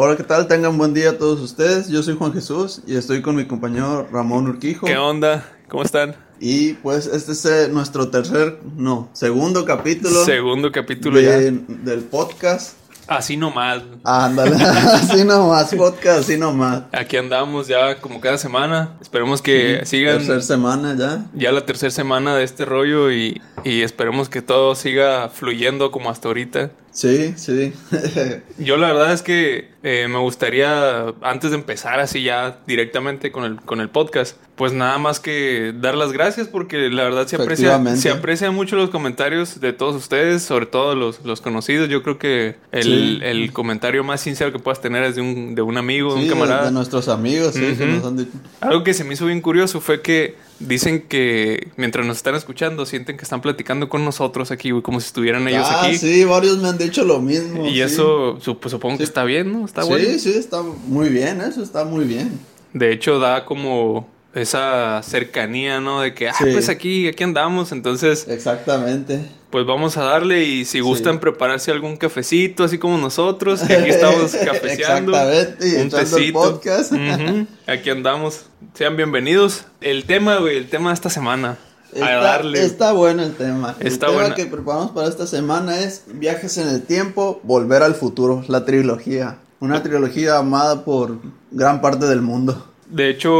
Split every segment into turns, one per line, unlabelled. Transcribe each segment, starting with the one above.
Hola, ¿qué tal? Tengan buen día a todos ustedes. Yo soy Juan Jesús y estoy con mi compañero Ramón Urquijo.
¿Qué onda? ¿Cómo están?
Y pues este es eh, nuestro tercer, no, segundo capítulo.
Segundo capítulo
de-
ya.
del podcast.
Así nomás.
Ándale, así nomás, podcast, así nomás.
Aquí andamos ya como cada semana. Esperemos que sigan
Tercer semana ya.
ya la tercera semana de este rollo y, y esperemos que todo siga fluyendo como hasta ahorita.
Sí, sí.
Yo la verdad es que eh, me gustaría, antes de empezar así ya directamente con el, con el podcast, pues nada más que dar las gracias porque la verdad se aprecia, se aprecian mucho los comentarios de todos ustedes, sobre todo los, los conocidos. Yo creo que el,
Sí.
el comentario más sincero que puedas tener es de un, de un amigo, de un camarada.
de nuestros amigos, sí, que
Ujú.
nos han dicho.
Algo que se me hizo bien curioso fue que dicen que mientras nos están escuchando sienten que están platicando con nosotros aquí, güey, como si estuvieran ellos
ah,
aquí.
sí, varios me han dicho lo mismo.
Y eso sup- supongo que está bien, ¿no? Está
sí,
bueno.
sí, está muy bien, eso está muy bien.
De hecho, da como esa cercanía, ¿no? De que, ah,
Sí.
pues aquí, aquí andamos. Entonces,
Exactamente.
pues vamos a darle. Y si gustan prepararse algún cafecito, así como nosotros, que aquí estamos cafeceando.
Exactamente, y
un
el
tecito.
podcast.
Aquí andamos. Sean bienvenidos. El tema, güey, el tema de esta semana. a
Está,
darle.
está bueno el tema.
Está
el tema que preparamos para esta semana es Viajes en el Tiempo, Volver al Futuro, la trilogía. Una trilogía amada por gran parte del mundo.
De hecho,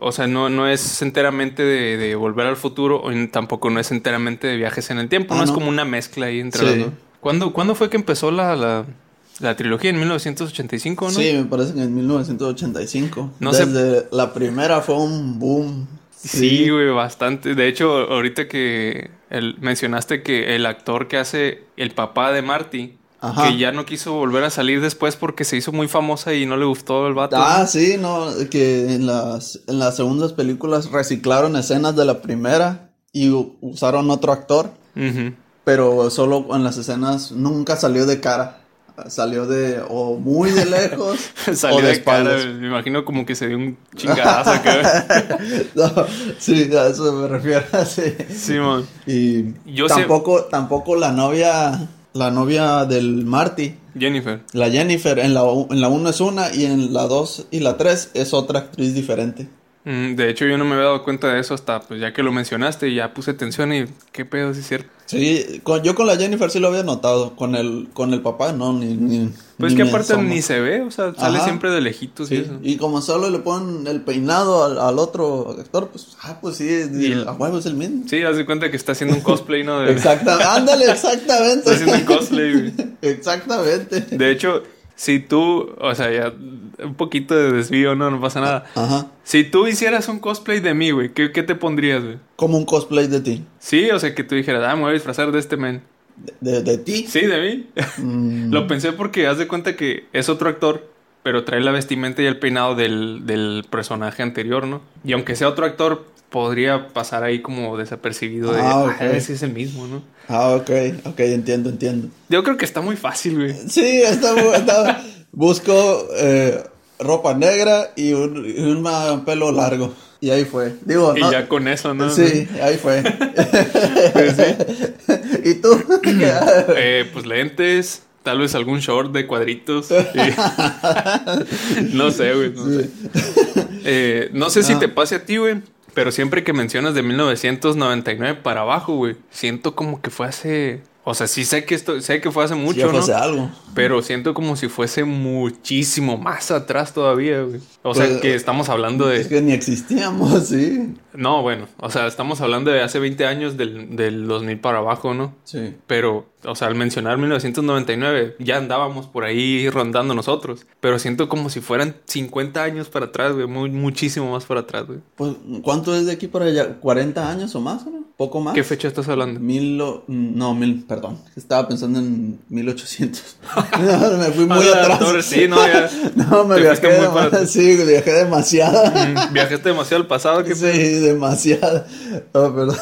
o sea, no, no es enteramente de, de volver al futuro, o tampoco no es enteramente de viajes en el tiempo,
Ah,
no, es como una mezcla ahí entre
Sí.
los dos. ¿Cuándo, ¿Cuándo fue que empezó la, la, la trilogía? ¿En 1985, no?
Sí, me parece que en 1985.
No sé-
Desde la primera fue un boom.
Sí, güey, bastante. De hecho, ahorita que el- mencionaste que el actor que hace el papá de Marty,
Ajá.
que ya no quiso volver a salir después porque se hizo muy famosa y no le gustó el vato.
Ah, sí, no, que en las, en las segundas películas reciclaron escenas de la primera y usaron otro actor, pero solo en las escenas nunca salió de cara. Salió de o muy de lejos
Salió
o de,
de cara,
espaldas.
me imagino como que se dio un chingadazo.
No, sí, a eso me refiero. Sí.
sí, man.
Y
Yo sé-
tampoco, tampoco la novia, la novia del Marty,
Jennifer.
la Jennifer, en la, u- en la 1 es una y en la 2 y la 3 es otra actriz diferente.
Mm, De hecho, yo no me había dado cuenta de eso hasta pues ya que lo mencionaste y ya puse atención y qué pedo, sí es cierto.
Sí, con- yo con la Jennifer sí lo había notado, con el, con el papá no, ni... ni
Pues
ni
que aparte ni se ve, o sea, sale
Ajá.
siempre de lejitos y eso.
y como solo le ponen el peinado al, al otro actor, pues, ah, pues sí,
Y el-
a huevo es el mismo.
Sí, haz de cuenta que está haciendo un cosplay, ¿no? De-
Exactamente, ándale, exactamente.
Está haciendo un cosplay, güey.
Exactamente.
De hecho, si tú, o sea, ya un poquito de desvío, no, no pasa nada.
Ajá.
Si tú hicieras un cosplay de mí, güey, ¿qué, qué te pondrías, güey?
Como un cosplay de ti.
Sí, o sea, que tú dijeras, ah, me voy a disfrazar de este men.
De, de ti.
Sí, de mí.
Mm,
Lo pensé porque haz de cuenta que es otro actor, pero trae la vestimenta y el peinado del, del personaje anterior, ¿no? Y aunque sea otro actor, podría pasar ahí como desapercibido de,
Ah,
ah, ese es el mismo, ¿no?
Ah, ok, ok, entiendo, entiendo.
Yo creo que está muy fácil, güey.
Sí, está, está- busco eh, ropa negra y un, pelo largo. Y ahí fue. Digo,
Y
no.
ya con eso, ¿no?
Sí, ahí fue.
Pues
¿Y tú?
Eh, pues lentes, tal vez algún short de cuadritos. no sé, güey, no sé. Eh, no sé si
Ah.
te pase a ti, güey, pero siempre que mencionas de 1999 para abajo, güey, siento como que fue hace... O sea, sí sé que esto, sé que fue hace mucho,
ya
¿no?
fuese algo.
Pero siento como si fuese muchísimo más atrás todavía, güey. O sea,
Pues,
que estamos hablando de...
Es que ni existíamos, sí.
No, bueno, o sea, estamos hablando de hace 20 años del, del 2000 para abajo, ¿no?
Sí.
Pero, o sea, al mencionar 1999, ya andábamos por ahí rondando nosotros. Pero siento como si fueran 50 años para atrás, güey. Muy, muchísimo más para atrás, güey.
Pues, ¿cuánto es de aquí para allá? ¿40 años o más? ¿Poco más?
¿Qué fecha estás hablando?
Mil, o- no, mil, perdón. Estaba pensando en 1800. No, me fui muy atrás.
sí, no, ya.
No, me viajé,
muy para
sí, viajé demasiado.
Mm, Viajaste demasiado al pasado, que
Sí, demasiado. Oh, perdón.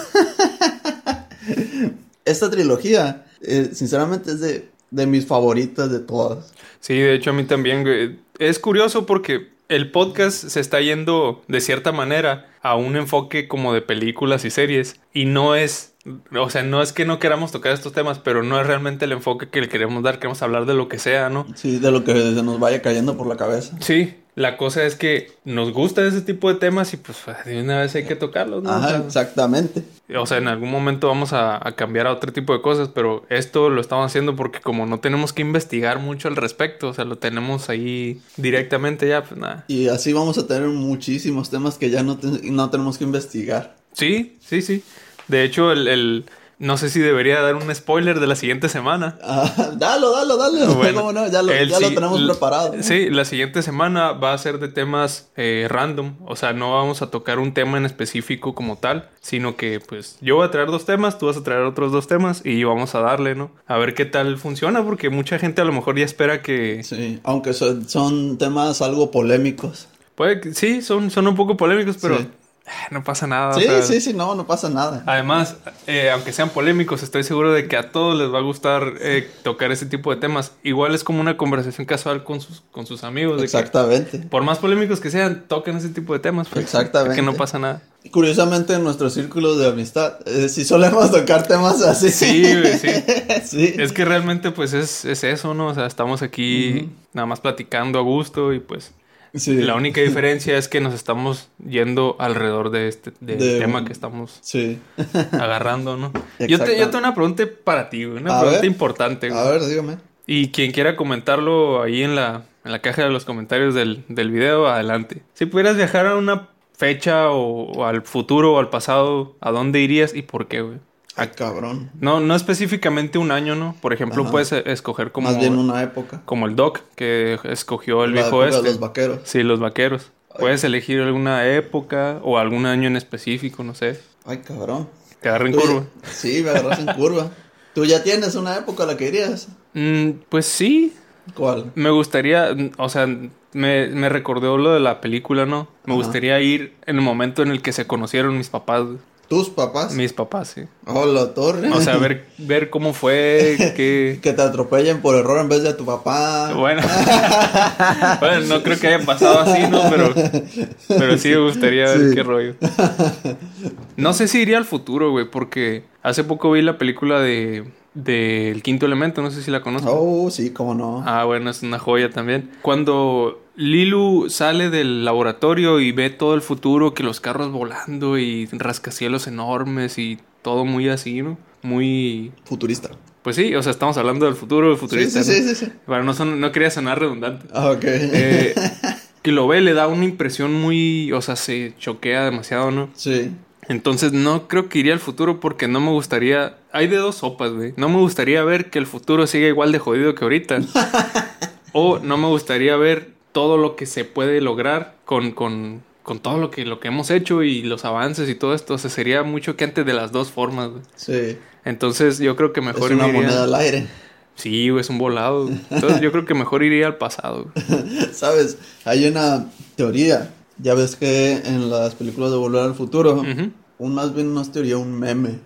Esta trilogía, eh, sinceramente, es de, de mis favoritas de todas.
Sí, de hecho a mí también, güey. Es curioso porque el podcast se está yendo de cierta manera a un enfoque como de películas y series y no es O sea, no es que no queramos tocar estos temas, pero no es realmente el enfoque que le queremos dar. Queremos hablar de lo que sea, ¿no?
Sí, de lo que se nos vaya cayendo por la cabeza.
Sí, la cosa es que nos gusta ese tipo de temas y pues de una vez hay que tocarlos, ¿no?
Ajá,
O sea,
exactamente.
o sea, en algún momento vamos a, a cambiar a otro tipo de cosas, pero esto lo estamos haciendo porque como no tenemos que investigar mucho al respecto, o sea, lo tenemos ahí directamente ya, pues nada.
Y así vamos a tener muchísimos temas que ya no, te- no tenemos que investigar.
Sí, sí, sí. De hecho, el, el- no sé si debería dar un spoiler de la siguiente semana.
Ah, dalo, dalo, dalo.
Bueno,
¿Cómo no? Ya lo, ya tenemos preparado.
Sí, la siguiente semana va a ser de temas eh, random. O sea, no vamos a tocar un tema en específico como tal, sino que pues yo voy a traer dos temas, tú vas a traer otros dos temas y vamos a darle, ¿no? A ver qué tal funciona, porque mucha gente a lo mejor ya espera que...
Sí, aunque son, son temas algo polémicos.
Puede que sí, son, son un poco polémicos, pero
Sí.
no pasa nada. o
Sí,
sea,
sí, sí, no, no pasa nada.
Además, eh, aunque sean polémicos, estoy seguro de que a todos les va a gustar eh, tocar ese tipo de temas. Igual es como una conversación casual con sus, con sus amigos. de que,
Exactamente.
por más polémicos que sean, toquen ese tipo de temas. pues,
Exactamente.
Que no pasa nada.
Curiosamente, en nuestro círculo de amistad, eh, sí solemos tocar temas así.
Sí, güey, sí.
sí.
Es que realmente, pues, es, es eso, ¿no? O sea, estamos aquí nada más platicando a gusto y pues...
Sí.
La única diferencia es que nos estamos yendo alrededor de este del
De
tema que estamos
Sí.
agarrando, ¿no? Yo te, yo tengo una pregunta para ti, güey. Una
A
pregunta
ver.
importante, güey.
A ver, dígame.
Y quien quiera comentarlo ahí en la, en la caja de los comentarios del, del video, adelante. Si pudieras viajar a una fecha o, o al futuro o al pasado, ¿a dónde irías y por qué, güey?
Ay, cabrón.
No, no específicamente un año, ¿no? Por ejemplo,
Ajá.
puedes escoger como,
Más bien una época.
como el Doc, que escogió el
La
viejo este.
los vaqueros.
Sí, los vaqueros. Puedes elegir alguna época o algún año en específico, no sé.
Ay, cabrón.
Te agarra en
ya-
curva.
Sí, me agarras en curva. ¿Tú ya tienes una época a la que irías?
Mm, pues sí,
¿Cuál?
Me gustaría, o sea, me, me recordó lo de la película, ¿no? Me
Ajá.
gustaría ir en el momento en el que se conocieron mis papás.
¿Tus papás?
Mis papás, sí.
Oh, la torre.
O sea, ver, ver cómo fue, qué...
Que te atropellen por error en vez de tu papá.
Bueno. bueno, no creo que haya pasado así, ¿no? Pero, pero sí me gustaría ver qué rollo. No sé si iría al futuro, güey, porque hace poco vi la película de... de El Quinto Elemento, no sé si la conoces.
Oh, sí, cómo no.
Ah, bueno, es una joya también. Cuando Lilu sale del laboratorio y ve todo el futuro, que los carros volando y rascacielos enormes y todo muy así, ¿no? Muy...
Futurista.
Pues sí, o sea, estamos hablando del futuro, del futurista.
sí, sí,
¿no?
sí, sí.
Bueno, no, son- no quería sonar redundante.
Ah, ok.
Eh, que lo ve, le da una impresión muy... O sea, se choquea demasiado, ¿no?
sí.
Entonces no creo que iría al futuro porque no me gustaría... Hay de dos sopas, güey. No me gustaría ver que el futuro siga igual de jodido que ahorita. o no me gustaría ver todo lo que se puede lograr con, con, con todo lo que, lo que hemos hecho y los avances y todo esto. O sea, sería mucho que antes de las dos formas, güey.
Sí.
Entonces yo creo que
Es
mejor
una
me iría-
moneda al aire.
Sí, güey, es un volado. Entonces yo creo que mejor iría al pasado. güey.
¿Sabes? Hay una teoría. Ya ves que en las películas de Volver al Futuro,
Ujú,
un más bien no es teoría, un meme.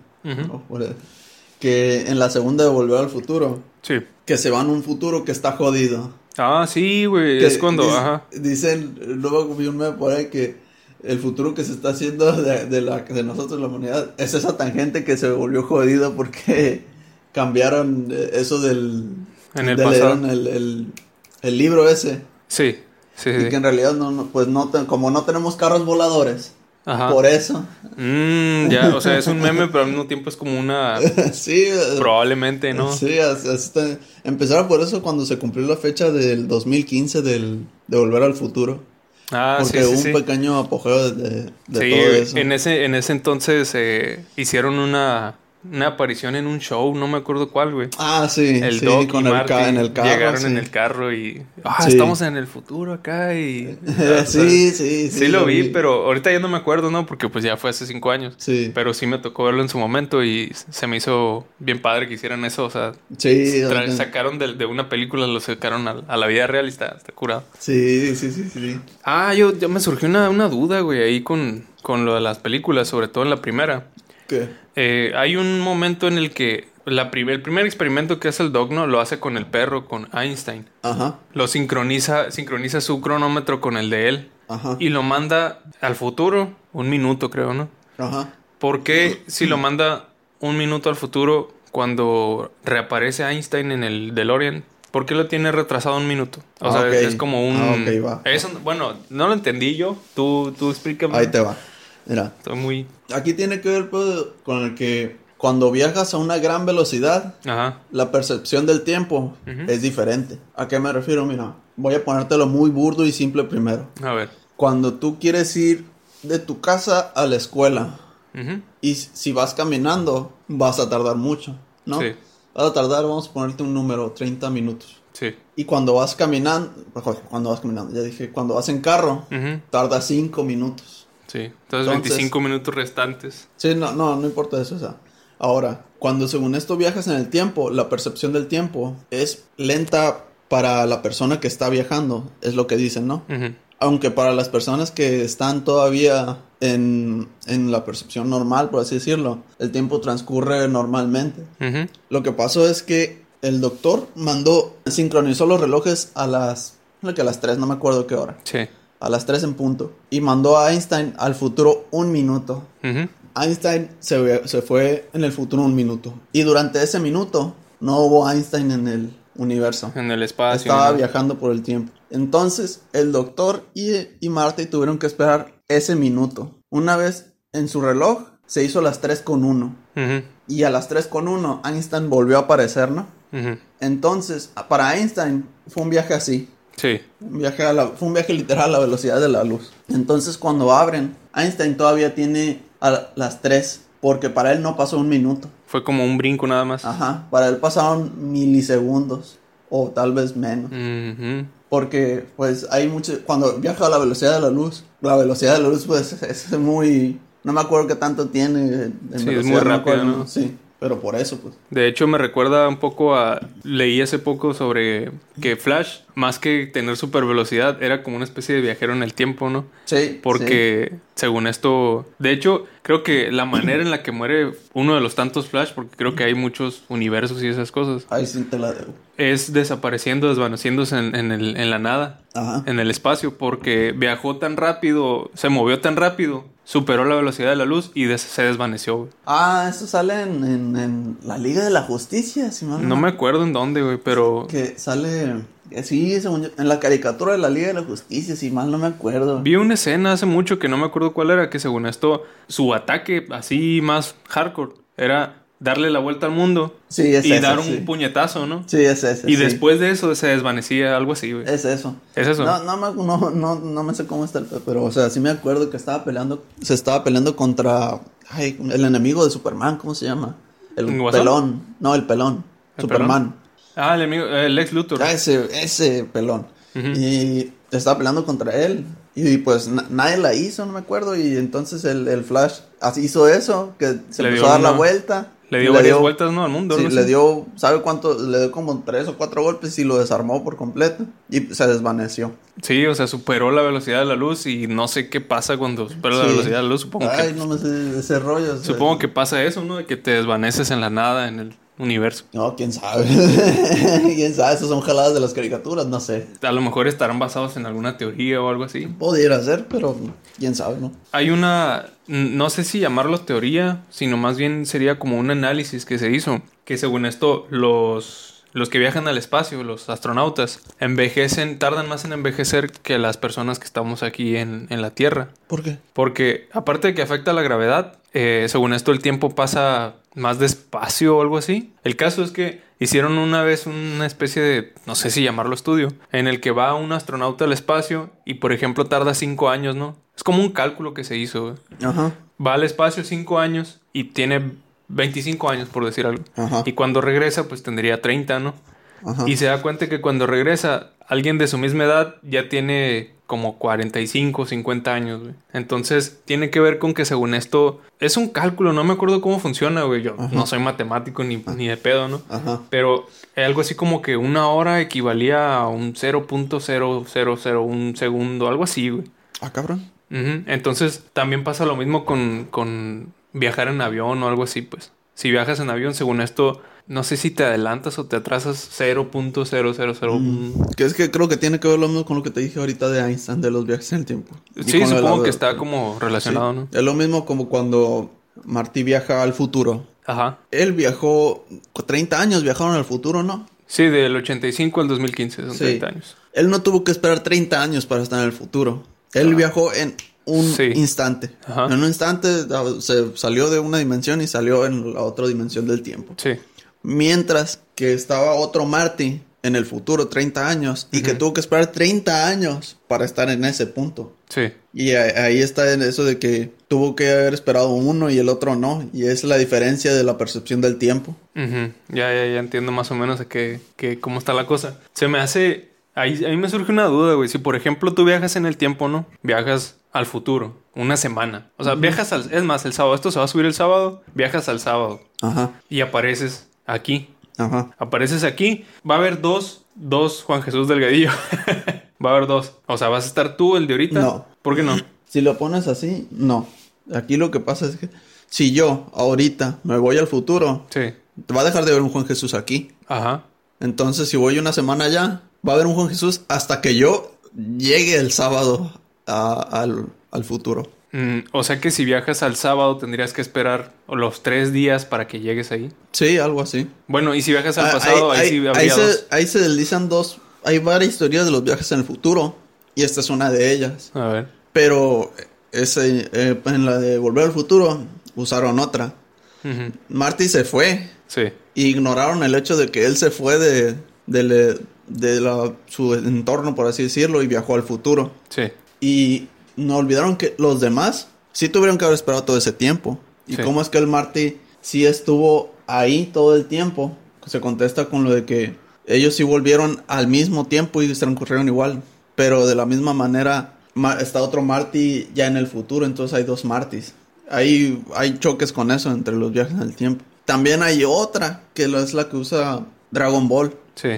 Que en la segunda de Volver al Futuro,
Sí.
que se van a un futuro que está jodido.
Ah, sí, güey. Es cuando...
dic-
Ajá.
Dicen, luego vi un meme por ahí que el futuro que se está haciendo de, de la, de nosotros, la humanidad, es esa tangente que se volvió jodido porque cambiaron eh, eso del...
En el
de
pasado.
el, el, el libro ese.
Sí, sí,
Y
sí.
que en realidad, no, no, pues no, te- como no tenemos carros voladores,
Ajá.
por eso.
Mm, ya, o sea, es un meme, pero al mismo tiempo es como una...
sí, eh,
Probablemente, ¿no?
Sí, así- así está. empezaron por eso cuando se cumplió la fecha del 2015 del, de Volver al Futuro.
Ah,
porque
sí,
hubo
sí,
un
sí.
pequeño apogeo de, de- todo eso.
en ese, en ese entonces eh, hicieron una, una aparición en un show, no me acuerdo cuál, güey.
Ah, sí,
El
sí,
Doc
con
y
el ca- en el carro.
llegaron
sí.
en el carro y... Ah,
Sí.
estamos en el futuro acá y...
sí, sí, sí.
Sí lo vi, pero ahorita ya no me acuerdo, ¿no? Porque pues ya fue hace cinco años.
Sí,
Pero sí me tocó verlo en su momento y se me hizo bien padre que hicieran eso. O sea,
sí,
sacaron de, de una película, lo sacaron a, a la vida real y está, está curado.
sí, sí, sí, sí.
Ah, yo, yo me surgió una, una duda, güey, ahí con, con lo de las películas, sobre todo en la primera.
¿Qué?
Eh, hay un momento en el que la prim- el primer experimento que hace el Dogno lo hace con el perro, con Einstein.
Ajá,
Lo sincroniza, sincroniza su cronómetro con el de él
ajá,
y lo manda al futuro, un minuto creo, ¿no?
ajá.
¿Por qué si lo manda un minuto al futuro cuando reaparece Einstein en el DeLorean, ¿por qué lo tiene retrasado un minuto? O
Ah,
sea, es como un...
Ah, va.
Bueno, no lo entendí yo. Tú, tú explícame.
Ahí te va. Mira,
Estoy muy...
aquí tiene que ver pues, con el que cuando viajas a una gran velocidad,
Ajá.
la percepción del tiempo es diferente. ¿A qué me refiero? Mira, voy a ponértelo muy burdo y simple primero.
A ver.
Cuando tú quieres ir de tu casa a la escuela y si vas caminando, vas a tardar mucho, ¿no?
Sí.
Vas a tardar, vamos a ponerte un número, 30 minutos.
Sí.
Y cuando vas caminando, cuando vas caminando, ya dije, cuando vas en carro,
Ujú.
tarda 5 minutos.
Sí. Entonces,
Entonces-
25 minutos restantes.
Sí, no, no, no importa eso, o sea. Ahora, cuando según esto viajas en el tiempo, la percepción del tiempo es lenta para la persona que está viajando, es lo que dicen, ¿no? Aunque para las personas que están todavía en, en la percepción normal, por así decirlo, el tiempo transcurre normalmente. Lo que pasó es que el doctor mandó, sincronizó los relojes a las, que a las 3, no me acuerdo qué hora,
Sí.
A las 3 en punto, y mandó a Einstein al futuro un minuto. Einstein se, se fue en el futuro un minuto. Y durante ese minuto no hubo Einstein en el universo.
En el espacio.
Estaba
¿no?
viajando por el tiempo. Entonces, el doctor y, y Marty tuvieron que esperar ese minuto. Una vez en su reloj, se hizo las 3 con 1.
Ujú.
Y a las 3 con 1, Einstein volvió a aparecer, ¿no? Entonces, para Einstein fue un viaje así.
Sí.
Un viaje a la- fue un viaje literal a la velocidad de la luz. Entonces, cuando abren, Einstein todavía tiene a las 3. Porque para él no pasó un minuto.
Fue como un brinco nada más.
Ajá. Para él pasaron milisegundos. O tal vez menos.
Ujú.
Porque, pues, hay mucho. Cuando viaja a la velocidad de la luz, la velocidad de la luz, pues, es muy. No me acuerdo qué tanto tiene. en
es
velocidad,
muy rápido,
acuerdo,
¿no?
Sí, pero por eso, pues.
De hecho, me recuerda un poco a. Leí hace poco sobre que Flash, más que tener super velocidad, era como una especie de viajero en el tiempo, ¿no?
Sí.
Porque, según esto. De hecho, creo que la manera en la que muere uno de los tantos Flash, porque creo que hay muchos universos y esas cosas.
Ahí sí te la debo.
es desapareciendo, desvaneciéndose en, en el- en la nada,
Ajá.
en el espacio, porque viajó tan rápido, se movió tan rápido, superó la velocidad de la luz y des- se desvaneció, güey.
Ah, eso sale en, en- en la Liga de la Justicia, si mal
No me acuerdo en dónde, güey, pero.
Que sale. eh, Sí, según yo, en la caricatura de la Liga de la Justicia, si mal no me acuerdo.
Vi una escena hace mucho que no me acuerdo cuál era, que según esto, su ataque así más hardcore era darle la vuelta al mundo
Sí, es
y dar un
sí.
puñetazo, ¿no?
Sí, es ese.
y
sí.
después de eso se desvanecía, algo así, güey.
Es eso.
Es eso.
No, no, me, no, no, no me sé cómo está el pe- pero, o sea, sí me acuerdo que estaba peleando. Se estaba peleando contra. Ay, el enemigo de Superman, ¿cómo se llama? El
¿Guasón?
pelón. No, el pelón.
¿El
Superman.
Ah, el amigo, el ex Luthor.
Ah, ese, ese pelón. Y estaba peleando contra él. Y pues na- nadie la hizo, no me acuerdo. Y entonces el, el Flash hizo eso, que se
Le
empezó a dar la vuelta.
Le dio varias vueltas, ¿no? Al mundo.
Sí, le dio, ¿sabe cuánto? Le dio como tres o cuatro golpes y lo desarmó por completo. Y se desvaneció.
Sí, o sea, superó la velocidad de la luz y no sé qué pasa cuando supera la velocidad de la luz. Supongo,
Ay,
que,
no me sé ese rollo. sea,
supongo que pasa eso, ¿no? De que te desvaneces en la nada, en el universo.
No, quién sabe. quién sabe, esas son jaladas de las caricaturas, no sé.
A lo mejor estarán basados en alguna teoría o algo así.
Pudiera ser, pero quién sabe, ¿no?
Hay una, no sé si llamarlo teoría, sino más bien sería como un análisis que se hizo, que según esto los, los que viajan al espacio, los astronautas, envejecen, tardan más en envejecer que las personas que estamos aquí en, en la Tierra.
¿Por qué?
Porque aparte de que afecta la gravedad, eh, según esto el tiempo pasa más despacio o algo así. El caso es que hicieron una vez una especie de, no sé si llamarlo estudio, en el que va un astronauta al espacio y por ejemplo tarda cinco años, ¿no? Es como un cálculo que se hizo. güey.
Ajá,
Va al espacio cinco años y tiene 25 años, por decir algo.
ajá,
Y cuando regresa, pues tendría 30, ¿no?
ajá.
Y se da cuenta que cuando regresa, alguien de su misma edad ya tiene como 45, 50 años, güey. Entonces, tiene que ver con que según esto, es un cálculo, no me acuerdo cómo funciona, güey. Yo
Ajá.
no soy matemático ni, ni de pedo, ¿no?
Ajá.
Pero algo así como que una hora equivalía a un 0.0001 segundo, algo así, güey.
Ah, cabrón.
Entonces, también pasa lo mismo con, con viajar en avión o algo así, pues. Si viajas en avión, según esto, no sé si te adelantas o te atrasas 0.0001.
Mm, Que es que creo que tiene que ver lo mismo con lo que te dije ahorita de Einstein, de los viajes en el tiempo. Y
Sí, supongo
la-
que está como relacionado,
Sí.
¿no?
Es lo mismo como cuando Marty viaja al futuro.
Ajá.
Él viajó 30 años, viajaron al futuro, ¿no?
Sí, del 85 al 2015, son
Sí.
30 años.
Él no tuvo que esperar 30 años para estar en el futuro. Él viajó en un.
Sí.
instante.
Ajá.
En un instante ah, se salió de una dimensión y salió en la otra dimensión del tiempo.
Sí.
Mientras que estaba otro Marty en el futuro, 30 años, y que tuvo que esperar 30 años para estar en ese punto.
Sí.
Y a- ahí está en eso de que tuvo que haber esperado uno y el otro no. Y es la diferencia de la percepción del tiempo.
Ya, ya, ya entiendo más o menos a qué, qué- cómo está la cosa. Se me hace... Ahí, ahí me surge una duda, güey. Si, por ejemplo, tú viajas en el tiempo, ¿no? Viajas al futuro, una semana. O sea, viajas al... Es más, el sábado. Esto se va a subir el sábado. Viajas al sábado.
Ajá,
Y apareces aquí.
ajá.
Apareces aquí. Va a haber dos, dos Juan Jesús Delgadillo. va a haber dos. O sea, ¿vas a estar tú, el de ahorita?
No.
¿Por qué no?
Si lo pones así, no. Aquí lo que pasa es que si yo ahorita me voy al futuro,
Sí.
va a dejar de haber un Juan Jesús aquí.
Ajá.
Entonces, si voy una semana allá, va a haber un Juan Jesús hasta que yo llegue el sábado a- al, al futuro.
Mm, o sea que si viajas al sábado tendrías que esperar los tres días para que llegues ahí.
Sí, algo así.
Bueno, y si viajas al
Ah,
pasado, ahí, sí habría
ahí se,
dos.
ahí se deslizan dos. Hay varias historias de los viajes en el futuro. Y esta es una de ellas.
A ver.
Pero ese, eh, en la de Volver al Futuro usaron otra. Marty se fue.
Sí.
Y ignoraron el hecho de que él se fue de, de, le- de la- su entorno, por así decirlo, y viajó al futuro.
Sí.
Y no olvidaron que los demás sí tuvieron que haber esperado todo ese tiempo. ¿Y
Sí.
cómo es que el Marty sí estuvo ahí todo el tiempo? Se contesta con lo de que ellos sí volvieron al mismo tiempo y transcurrieron igual. Pero de la misma manera ma- está otro Marty ya en el futuro, entonces hay dos Martys. Hay, hay choques con eso entre los viajes en el tiempo. También hay otra, que es la que usa Dragon Ball,
Sí.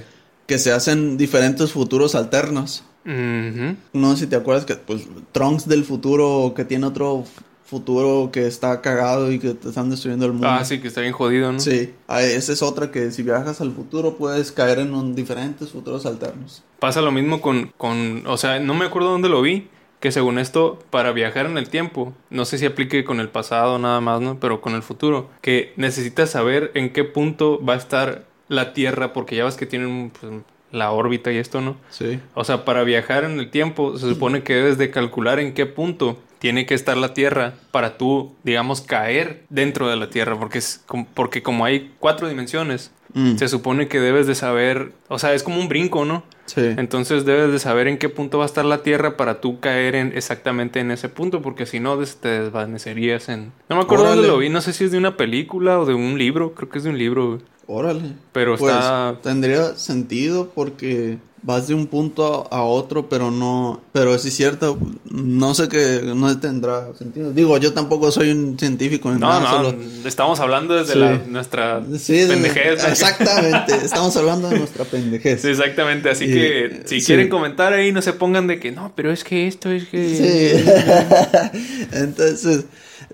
que se hacen diferentes futuros alternos. No sé si te acuerdas que pues Trunks del futuro que tiene otro futuro que está cagado y que te están destruyendo el mundo.
Ah, sí, que está bien jodido, ¿no?
Sí, ah, esa es otra que si viajas al futuro puedes caer en un- diferentes futuros alternos.
Pasa lo mismo con, con, o sea, no me acuerdo dónde lo vi, que según esto, para viajar en el tiempo, no sé si aplique con el pasado nada más, ¿no? Pero con el futuro, que necesitas saber en qué punto va a estar la Tierra, porque ya ves que tienen pues, la órbita y esto, ¿no?
Sí.
O sea, para viajar en el tiempo, se supone que debes de calcular en qué punto tiene que estar la Tierra para tú, digamos, caer dentro de la Tierra, porque, es, porque como hay cuatro dimensiones,
Mm,
se supone que debes de saber, o sea, es como un brinco, ¿no?
sí.
Entonces debes de saber en qué punto va a estar la Tierra para tú caer en exactamente en ese punto, porque si no te desvanecerías en... No me acuerdo dónde
Órale.
lo vi, no sé si es de una película o de un libro, creo que es de un libro.
Órale.
Pero
Pues
está...
tendría sentido porque vas de un punto a, a otro, pero no, pero sí es cierto, no sé que no tendrá sentido. Digo, yo tampoco soy un científico ni
No,
nada,
no,
solo-
estamos hablando desde
Sí.
la, nuestra
Sí, de-
pendejez.
Exactamente, estamos hablando de nuestra pendejez.
Sí, exactamente, así
Y-
que si quieren comentar ahí, no se pongan de que no, pero es que esto es que...
Sí. Entonces,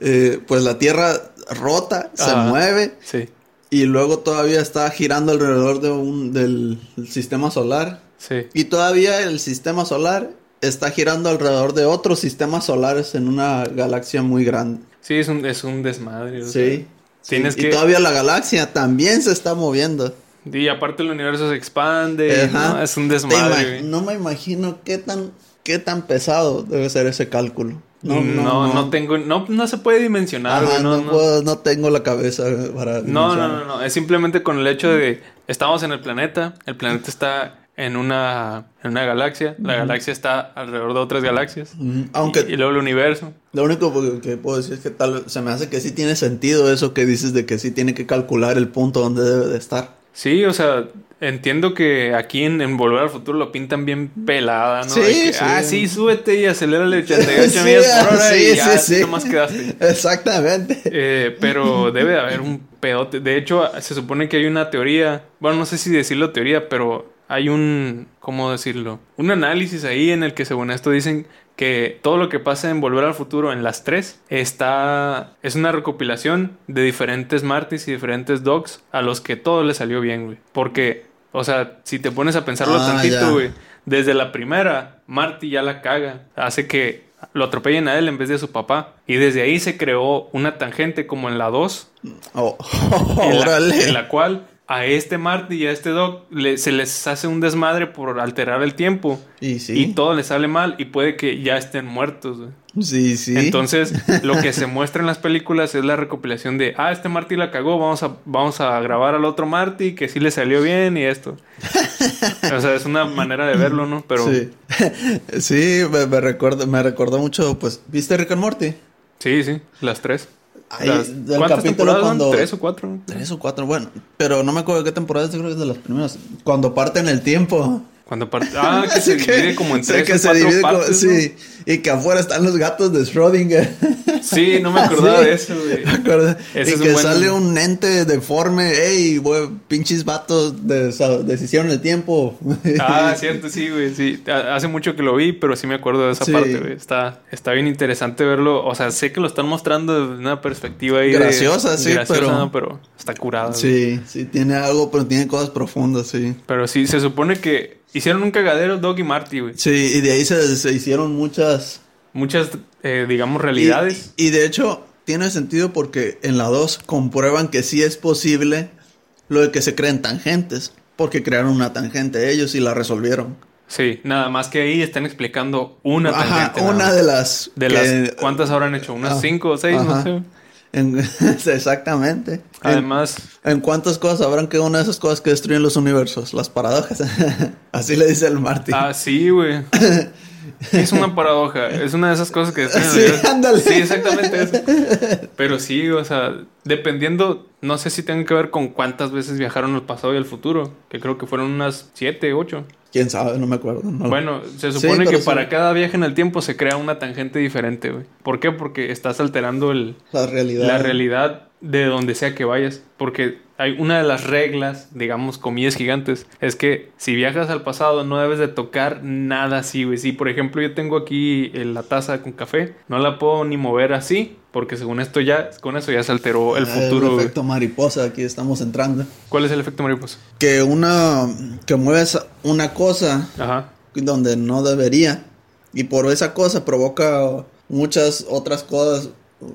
eh, pues la Tierra rota, se mueve
Sí,
y luego todavía está girando alrededor de un, del sistema solar.
sí.
Y todavía el sistema solar está girando alrededor de otros sistemas solares en una galaxia muy grande.
Sí, es un, es un desmadre.
Sí.
sea, Tienes
Sí,
que...
Y todavía la galaxia también se está moviendo.
Y aparte el universo se expande,
Ajá.
¿no? es un desmadre.
no me imagino qué tan, qué tan pesado debe ser ese cálculo.
No, no, no, tengo, no, no se puede dimensionar,
Ajá,
no,
no,
no.
puedo- no tengo la cabeza para...
No, no, no, no, es simplemente con el hecho de estamos en el planeta, el planeta está en una, en una galaxia, la galaxia está alrededor de otras galaxias,
Mm, Aunque
y, y luego el universo.
lo único que- que puedo decir es que tal se me hace que sí tiene sentido eso que dices de que sí tiene que calcular el punto donde debe de estar.
Sí, o sea, entiendo que aquí en, en Volver al Futuro lo pintan bien pelada, ¿no?
Sí,
que,
sí.
Ah, sí, súbete y acelérale 88
Sí,
millas por hora
sí,
y ya
sí, sí.
nomás quedaste.
Exactamente.
Eh, pero debe de haber un pedote. De hecho, se supone que hay una teoría. Bueno, no sé si decirlo teoría, pero hay un. ¿Cómo decirlo? Un análisis ahí en el que, según esto, dicen que todo lo que pasa en Volver al Futuro en las tres está. Es una recopilación de diferentes Martys y diferentes Dogs a los que todo les salió bien, güey. Porque, o sea, si te pones a pensarlo
Ah,
tantito, güey. Desde la primera, Marty ya la caga. Hace que lo atropellen a él en vez de a su papá. Y desde ahí se creó una tangente como en la 2,
Oh,
en, la,
órale.
en la cual a este Marty y a este Doc le- se les hace un desmadre por alterar el tiempo.
Y sí.
Y todo les sale mal y puede que ya estén muertos.
Sí, sí.
Entonces, lo que se muestra en las películas es la recopilación de, ah, este Marty la cagó, vamos a, vamos a grabar al otro Marty que sí le salió bien y esto. o sea, es una manera de verlo, ¿no? Pero sí,
Sí, sí me, me recordó mucho, pues, ¿viste Rick and Morty?
sí, las tres.
Ahí, del
¿Cuántas
capítulo cuando-
¿Tres o cuatro?
Tres o cuatro, bueno, pero no me acuerdo de qué temporada es, creo que es de las primeras. Cuando parten el tiempo.
Cuando part- Ah, que se
que-
divide como en
sí,
tres
que
o
se
cuatro
divide como-
partes, ¿no?
Sí, y que afuera están los gatos de Schrödinger.
Sí, no me acordaba
Sí.
de eso, güey.
¿Me?
Ese
y
es
que
buen-
sale un ente deforme, ey, güey, pinches vatos de, deshicieron el tiempo.
Ah, cierto, sí, güey, sí. Ha- Hace mucho que lo vi, pero sí me acuerdo de esa
Sí.
parte, güey. Está, está bien interesante verlo. O sea, sé que lo están mostrando desde una perspectiva ahí de-
Graciosa, sí, pero-
¿no? pero está curado.
Sí, sí, tiene algo, pero tiene cosas profundas, sí.
Pero sí, se supone que hicieron un cagadero Doug y Marty, güey.
Sí, y de ahí se, se hicieron muchas...
Muchas, eh, digamos, realidades.
Y, y de hecho, tiene sentido porque en la 2 comprueban que sí es posible lo de que se creen tangentes. Porque crearon una tangente ellos y la resolvieron.
Sí, nada más que ahí están explicando una
Ajá,
tangente. nada
una de las...
De
que-
las... ¿Cuántas habrán hecho? ¿Unas
Ah,
cinco o seis? No
ajá.
sé.
En- exactamente. En-
Además,
¿En cuántas cosas habrán que una de esas cosas que destruyen los universos? Las paradojas. Así le dice el Marty.
ah, sí, güey. Es una paradoja. Es una de esas cosas que...
Sí, ándale.
Sí, exactamente eso. Pero sí, o sea, dependiendo... No sé si tiene que ver con cuántas veces viajaron al pasado y al futuro. Que creo que fueron unas siete, ocho.
¿Quién sabe? No me acuerdo. no.
Bueno, se supone que
sí.
para cada viaje en el tiempo se crea una tangente diferente, güey. ¿Por qué? Porque estás alterando el,
la realidad.
la realidad de donde sea que vayas. Porque hay una de las reglas, digamos, comillas gigantes, es que si viajas al pasado no debes de tocar nada así, güey. Si, por ejemplo, yo tengo aquí eh, la taza con café, no la puedo ni mover así, porque según esto ya, con eso ya se alteró el
Ah,
futuro,
El
güey.
efecto mariposa, aquí estamos entrando.
¿Cuál es el efecto mariposa?
Que una. Que mueves una cosa
Ajá.
donde no debería. Y por esa cosa provoca muchas otras cosas.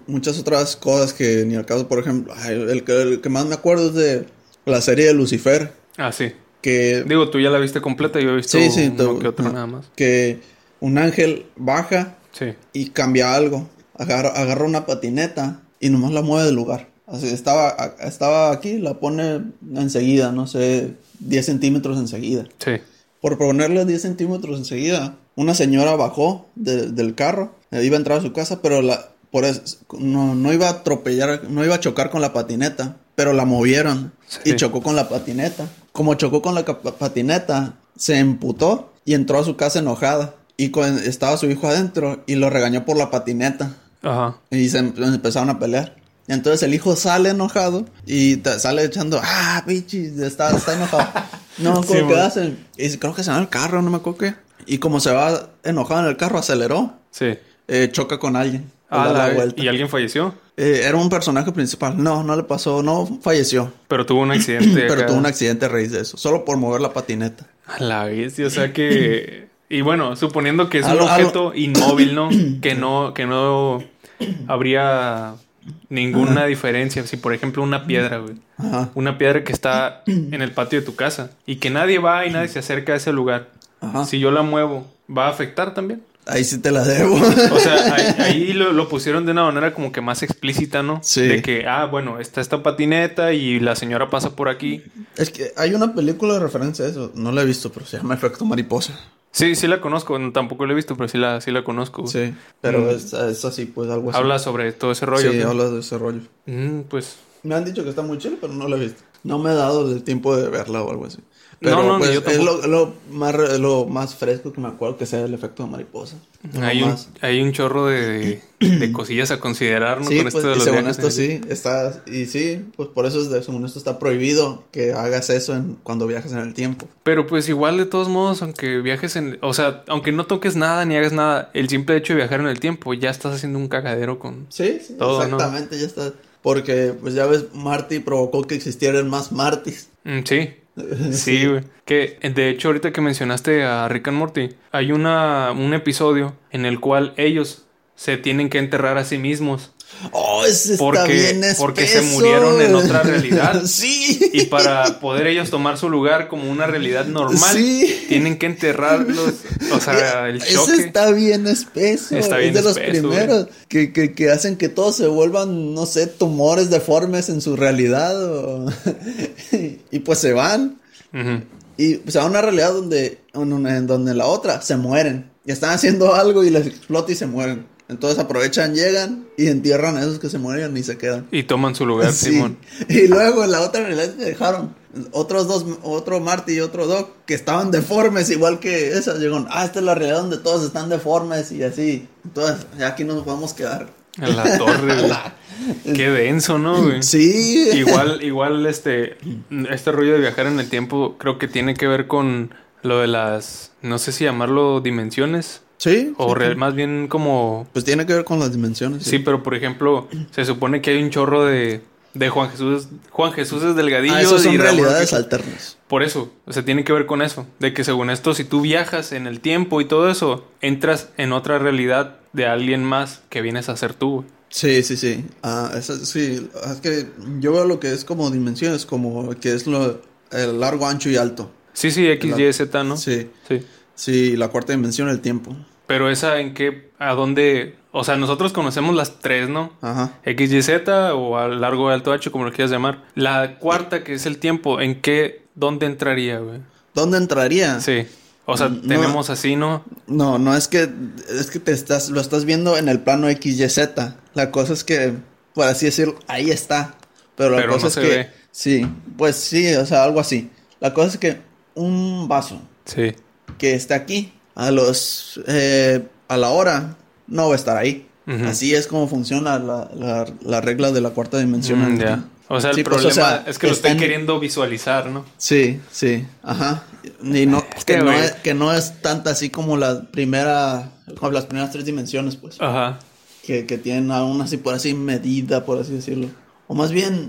Muchas otras cosas que ni al caso, por ejemplo. el, que, el que más me acuerdo es de la serie de Lucifer.
Ah, sí.
Que.
Digo, tú ya la viste completa, yo he visto
Sí, sí,
uno que otro
no.
nada más.
Que un ángel baja
Sí.
y cambia algo. Agarra, agarra una patineta y nomás la mueve del lugar. Así, estaba, estaba aquí, la pone enseguida, no sé, 10 centímetros enseguida.
Sí.
Por ponerle 10 centímetros enseguida, una señora bajó de- del carro, iba a entrar a su casa, pero la, por eso, no, no iba a atropellar, no iba a chocar con la patineta, pero la movieron
Sí.
y chocó con la patineta. Como chocó con la patineta, se emputó y entró a su casa enojada. Y con- estaba su hijo adentro y lo regañó por la patineta.
Ajá.
Y se em- empezaron a pelear. Entonces el hijo sale enojado y sale echando, ah, pichi, está, está enojado. No me acuerdo
Sí,
qué
bueno.
hace. Y dice, creo que se va en el carro, no me acuerdo qué. Y como se va enojado en el carro, aceleró,
Sí.
eh, choca con alguien. Al dar
la-
la vuelta.
¿Y alguien falleció?
Eh, era un personaje principal. No, no le pasó, no falleció.
Pero tuvo un accidente.
Pero
acá.
tuvo un accidente a raíz de eso. Solo por mover la patineta.
A la bestia, o sea que... Y bueno, suponiendo que es un
Algo-
objeto inmóvil, ¿no? Que no, que no habría ninguna diferencia. Si, por ejemplo, una piedra, güey.
Ajá.
Una piedra que está en el patio de tu casa y que nadie va y nadie se acerca a ese lugar.
Ajá.
Si yo la muevo, ¿va a afectar también?
Ahí sí te la debo.
O sea, ahí, ahí lo, lo pusieron de una manera como que más explícita, ¿no?
Sí.
De que, ah, bueno, está esta patineta y la señora pasa por aquí.
es que hay una película de referencia a eso. No la he visto, pero se llama Efecto Mariposa.
Sí, sí la conozco. No, tampoco la he visto, pero sí la, sí la conozco.
Sí, pero
Mm.
es, es así, pues algo así.
Habla sobre todo ese rollo.
Sí, habla de ese rollo.
Mm, pues
Me han dicho que está muy chido, pero no la he visto. No me he dado el tiempo de verla o algo así. Pero
No, no,
pues,
yo
es lo, lo más, lo más fresco que me acuerdo que sea el efecto de mariposa.
Hay un, hay un chorro de, de cosillas a considerar, ¿no?
Sí,
Con
pues,
esto de
y
los
según
viajes
esto sí, está, y sí, pues por eso es de, según esto está prohibido que hagas eso en, cuando viajas en el tiempo.
Pero pues igual de todos modos, aunque viajes en... O sea, aunque no toques nada ni hagas nada, el simple hecho de viajar en el tiempo, ya estás haciendo un cagadero con...
Sí, sí,
Todo, ¿no?
exactamente, ya está. Porque, pues ya ves, Marty provocó que existieran más Martys.
Mm, sí, Sí, güey. Que de hecho, ahorita que mencionaste a Rick and Morty, hay una, un episodio en el cual ellos se tienen que enterrar a sí mismos.
Oh, ese está
Porque,
bien
porque se
espeso.
murieron en otra realidad.
sí.
Y para poder ellos tomar su lugar como una realidad normal,
Sí.
tienen que enterrarlos. O sea, el
Ese
choque.
está bien espeso.
Está bien
es de los
espeso,
primeros que, que, que hacen que todos se vuelvan, no sé, tumores deformes en su realidad. o- y pues se van. Y se van a una realidad donde, en donde la otra se mueren. Y están haciendo algo y les explota y se mueren. Entonces aprovechan, llegan y entierran a esos que se mueren y se quedan.
Y toman su lugar,
Sí.
Simón.
Y luego en la otra realidad se dejaron otros dos, otro Marty y otro Doc, que estaban deformes igual que esas. Llegaron, ah, esta es la realidad donde todos están deformes y así. Entonces, aquí nos podemos quedar.
En la torre, güey. Qué denso, ¿no, güey?
Sí.
Igual, igual este, este rollo de viajar en el tiempo creo que tiene que ver con lo de las, no sé si llamarlo dimensiones
Sí.
o
sí,
real-
sí.
más bien como,
Pues tiene que ver con las dimensiones.
sí, pero por ejemplo, se supone que hay un chorro de, de Juan Jesús, Juan Jesús es delgadillo
Ah, son
y
realidades alternas.
Por eso, o sea, tiene que ver con eso, de que según esto, si tú viajas en el tiempo y todo eso, entras en otra realidad de alguien más que vienes a ser tú.
Sí, sí, sí. Ah, eso, sí. Es que yo veo lo que es como dimensiones, como que es lo el largo, ancho y alto.
Sí, sí, X, Y, Z, ¿no?
Sí.
Sí.
Sí, la cuarta dimensión, el tiempo.
Pero esa en qué, a dónde, o sea, nosotros conocemos las tres, ¿no?
Ajá.
X, Y, Z o a largo, alto, H, como lo quieras llamar. La cuarta, que es el tiempo, ¿en qué, dónde entraría, güey?
¿Dónde entraría?
Sí. O sea,
No.
tenemos así, ¿no?
No, no es que es que te estás lo estás viendo en el plano XYZ. La cosa es que por así decirlo, ahí está. Pero la
Pero
cosa
no
es
se
que
ve.
sí, pues sí, o sea, algo así. La cosa es que un vaso
Sí.
que está aquí a los eh, a la hora no va a estar ahí. Así es como funciona la, la, la regla de la cuarta dimensión.
Mm. O sea, el
Sí, pues,
problema
o sea,
es que lo
está
estoy
en-
queriendo visualizar, ¿no?
Sí, sí, ajá. Y no,
Es
que,
que,
no es, que no es tanta así como la primera, como las primeras tres dimensiones, pues.
Ajá.
Que, que tienen aún así, por así, medida, por así decirlo. O más bien,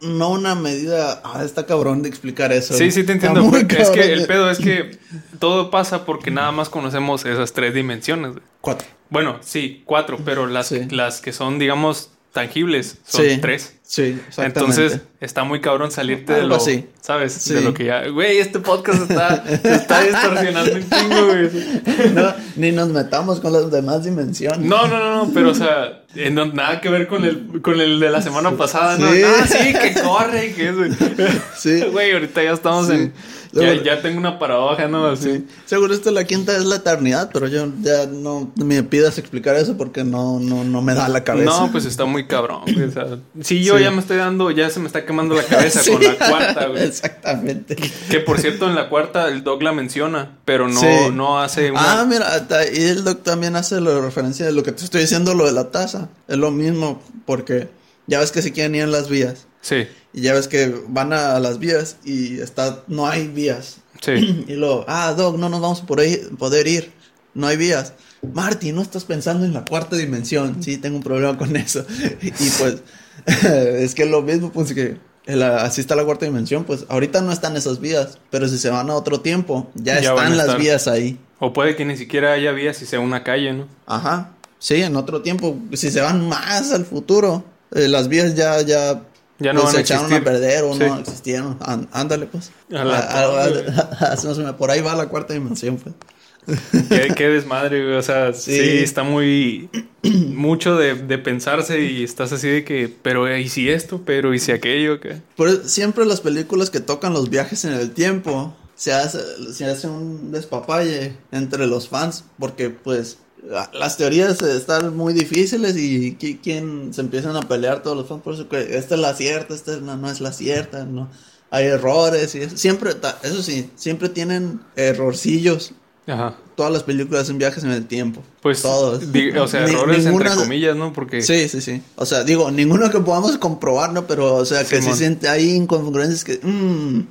no una medida, ah, está cabrón de explicar eso.
Sí, sí te entiendo.
muy
es que el pedo es que todo pasa porque nada más conocemos esas tres dimensiones.
Cuatro.
Bueno, sí, cuatro, pero las,
Sí.
las que son, digamos, tangibles son
Sí.
tres.
Sí, exactamente.
Entonces, está muy cabrón salirte de lo,
así.
¿sabes?
Sí.
De lo que ya, güey, este podcast está, se está distorsionando un chingo, güey.
No, ni nos metamos con las demás dimensiones.
No, no, no, no, pero o sea, en don- nada que ver con el, con el de la semana pasada, ¿no?
Sí.
Ah, sí, que corre que es, güey.
Sí.
Güey, ahorita ya estamos en, ya, ya tengo una paradoja, ¿no? Así.
Sí. Seguro esto la quinta es la eternidad, pero yo ya no me pidas explicar eso porque no, no, no me da la cabeza.
No, pues está muy cabrón, güey. O sea, sí, yo
Sí.
ya me estoy dando, ya se me está quemando la cabeza
Sí.
con la cuarta, güey.
Exactamente.
Que por cierto, en la cuarta el Doc la menciona, pero no,
Sí.
no hace una.
Ah, mira, y el doc también hace la referencia de lo que te estoy diciendo, lo de la taza. Es lo mismo, porque ya ves que se quieren ir en las vías.
Sí,
Y ya ves que van a las vías y está, no hay vías.
sí.
Y luego, ah, Doc, no nos vamos a poder, poder ir. No hay vías. Marty, no estás pensando en la cuarta dimensión. Sí, tengo un problema con eso. Y pues, es que es lo mismo, pues que así está la cuarta dimensión. Pues ahorita no están esas vías, pero si se van a otro tiempo, ya, están las vías ahí.
O puede que ni siquiera haya vías y sea una calle, ¿no?
Ajá. Sí, en otro tiempo. Si se van más al futuro, eh, las vías ya, ya,
Ya no
pues,
van
se
a
echaron
existir.
a perder o
Sí.
no existieron. Án- ándale, pues.
A la
Ah, ah, ah, por ahí va la cuarta dimensión, pues.
Qué, qué desmadre, güey. O sea, sí,
Sí.
está muy. mucho de, de pensarse y estás así de que, pero ¿y si esto? Pero ¿y si aquello? ¿Qué?
Por siempre las películas que tocan los viajes en el tiempo se hace, se hace un despapalle entre los fans porque pues las teorías están muy difíciles y qui- quien se empiezan a pelear todos los fans por eso que esta es la cierta, esta no, no es la cierta, no hay errores y eso. siempre eso sí, siempre tienen errorcillos.
Ajá.
Todas las películas en viajes en el tiempo.
Pues,
todos.
o sea,
Ni-
errores
ninguna-
entre comillas, ¿no? Porque.
Sí, sí, sí. O sea, digo, ninguno que podamos comprobar, ¿no? Pero, o sea, que se siente ahí incongruencias que, mm,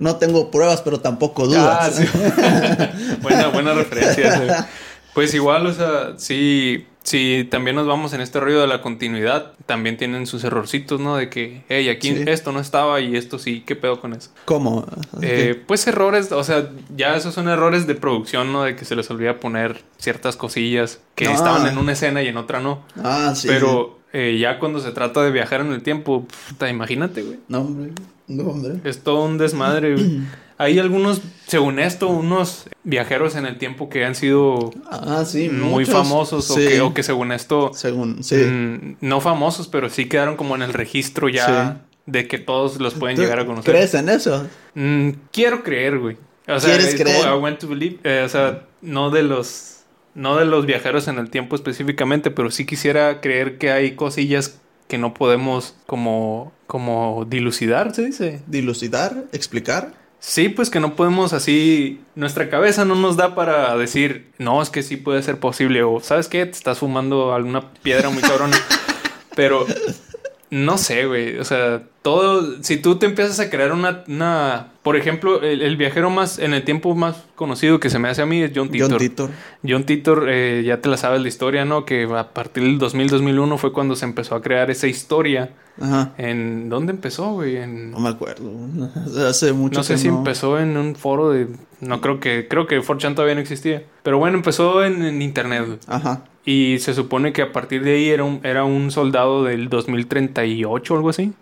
no tengo pruebas, pero tampoco dudas.
Ah, sí. buena, buena referencia. Pues igual, o sea, sí, sí, también nos vamos en este rollo de la continuidad, también tienen sus errorcitos, ¿no? De que, hey, aquí
Sí.
esto no estaba y esto sí, ¿qué pedo con eso?
¿Cómo?
Eh, pues errores, o sea, ya esos son errores de producción, ¿no? De que se les olvida poner ciertas cosillas que
Ah.
estaban en una escena y en otra no.
ah, sí.
Pero eh, ya cuando se trata de viajar en el tiempo, puta, imagínate, güey.
No, hombre. No, hombre.
Es todo un desmadre, güey. Hay algunos, según esto, unos viajeros en el tiempo que han sido
Ah, sí.
muy
muchos.
famosos o, que, o que según esto,
Según, sí.
mm, no famosos, pero sí quedaron como en el registro ya de que todos los pueden
¿Tú
llegar a conocer.
¿Crees en eso?
Mm, quiero creer, güey. O sea,
¿Quieres
es
creer?
como I want to believe. eh, o sea, no de los. No de los viajeros en el tiempo específicamente, pero sí quisiera creer que hay cosillas que no podemos como. como dilucidar, se dice.
Dilucidar, explicar.
Sí, pues que no podemos así. Nuestra cabeza no nos da para decir, no, es que sí puede ser posible. O, ¿sabes qué? Te estás fumando alguna piedra muy cabrona. Pero no sé, güey. O sea, todo. Si tú te empiezas a crear una. una por ejemplo, el, el viajero más. En el tiempo más conocido que se me hace a mí es John Titor.
John Titor.
John Titor, eh, ya te la sabes la historia, ¿no? Que a partir del 2000-2001 fue cuando se empezó a crear esa historia.
Ajá.
¿En dónde empezó, güey? En,
No me acuerdo. Hace mucho
no sé
que
si empezó en un foro de... No creo que... Creo que 4chan todavía no existía. Pero bueno, empezó en, en internet. güey.
Ajá.
Y se supone que a partir de ahí era un, era un soldado del 2038 o algo así.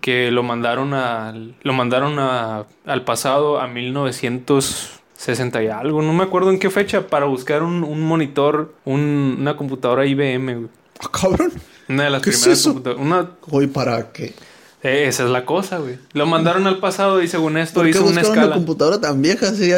Que lo mandaron, al lo mandaron a- al pasado, a 1960 y algo. No me acuerdo en qué fecha. Para buscar un, un monitor, un- una computadora IBM.
Ah, cabrón.
Una de las
¿Qué es
primeras
eso?
computadoras. Una...
Hoy para qué.
eh, esa es la cosa, güey. Lo mandaron al pasado y según esto
¿Por qué
hizo una
buscar una
escala.
computadora tan vieja si,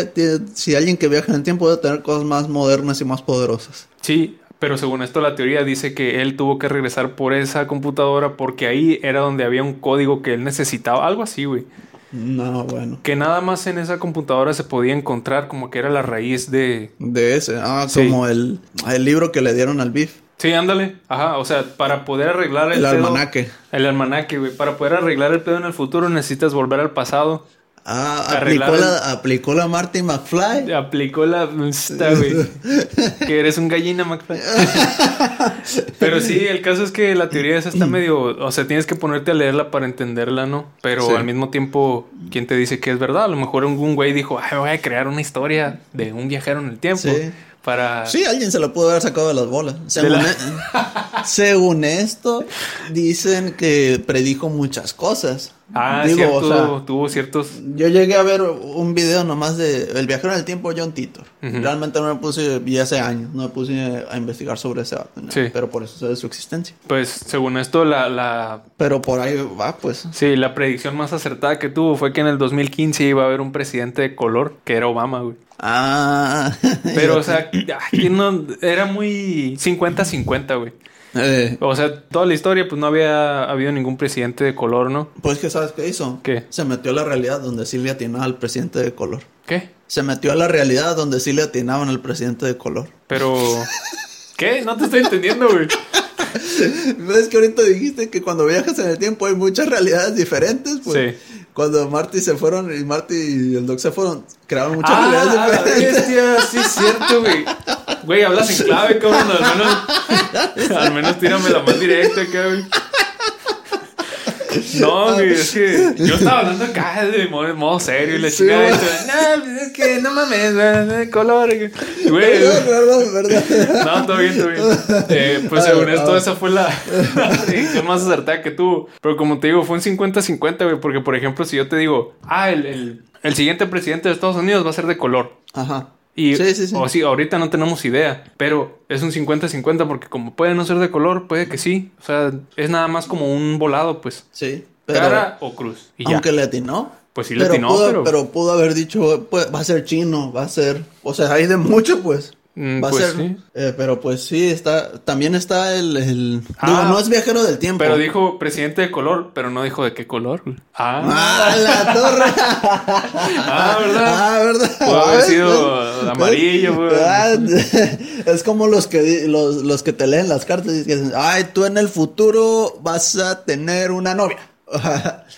si alguien que viaja en el tiempo debe tener cosas más modernas y más poderosas?
Sí, pero según esto la teoría dice que él tuvo que regresar por esa computadora porque ahí era donde había un código que él necesitaba, algo así, güey.
No, bueno.
Que nada más en esa computadora se podía encontrar como que era la raíz de...
De ese. Ah,
Sí.
como el, el libro que le dieron al BIF.
Sí, ándale. Ajá, o sea, para poder arreglar el,
El
pedo-
almanaque.
El almanaque, güey. Para poder arreglar el pedo en el futuro necesitas volver al pasado.
Ah, aplicó la, aplicó la Marty McFly.
Aplicó la... Está, güey. que eres un gallina, McFly. Pero sí, el caso es que la teoría esa está medio... O sea, tienes que ponerte a leerla para entenderla, ¿no? Pero
Sí.
al mismo tiempo, ¿quién te dice que es verdad? A lo mejor algún güey dijo, ay, voy a crear una historia de un viajero en el tiempo.
Sí.
Para...
Sí, alguien se lo pudo haber sacado de las bolas. Según,
la-
e- según esto, dicen que predijo muchas cosas.
Ah,
Digo,
cierto,
o sea,
tuvo ciertos...
yo llegué a ver un video nomás de El viajero en el tiempo John Titor. Realmente no me puse, y hace años, no me puse a investigar sobre ese ¿no?
Sí.
Pero por eso sé de su existencia.
Pues según esto, la, la,
Pero por ahí va, pues.
sí, la predicción más acertada que tuvo fue que en el 2015 iba a haber un presidente de color, que era Obama, güey.
Ah.
Pero, o sea, aquí no, era muy 50-50, güey.
Eh,
O sea, toda la historia, pues no había habido ningún presidente de color, ¿no?
pues que sabes qué hizo.
¿Qué?
Se metió a la realidad donde sí le atinaba al presidente de color.
¿Qué?
Se metió a la realidad donde sí le atinaban al presidente de color.
Pero... ¿Qué? No te estoy entendiendo, güey.
¿Ves que ahorita dijiste que cuando viajas en el tiempo hay muchas realidades diferentes? Pues
Sí.
Cuando Marty se fueron y Marty y el Doc se fueron, crearon muchas
Ah, la
diferentes.
bestia, sí es cierto, güey. Güey, hablas en clave, cabrón. Al menos, al menos tírame la más directa güey. No, güey, es que yo estaba hablando acá de modo, modo serio y la
Sí,
chingada. No, pues es que no mames, güey, color. Güey,
verdad, verdad.
no, todo bien, todo bien. Eh, pues
Ah,
según esto,
ah.
esa fue la, más acertada que tuvo. Pero como te digo, fue un 50-50, güey. Porque, por ejemplo, si yo te digo, ah, el, el, el siguiente presidente de Estados Unidos va a ser de color.
Ajá.
Y,
Sí, sí, sí.
O sí, ahorita no tenemos idea, pero es un 50-50 porque como puede no ser de color, puede que sí. O sea, es nada más como un volado, pues.
Sí. Pero,
Cara o cruz. Y ya.
aunque le atinó.
Pues sí le atinó,
pudo,
pero-
pudo haber dicho, pues, va a ser chino, va a ser... O sea, hay de mucho, pues.
Mm,
Va a
pues
ser...
sí.
eh, pero pues sí, está... También está el... el-
Ah.
digo, no es viajero del tiempo.
Pero dijo presidente de color, pero no dijo de qué color. Ah,
¡Ah, la torre!
Ah, ¿verdad?
Ah, ¿verdad?
Pudo haber sido
¿Ves?
amarillo.
Ah, Es como los que, los, los que te leen las cartas y dicen, ay, tú en el futuro vas a tener una novia.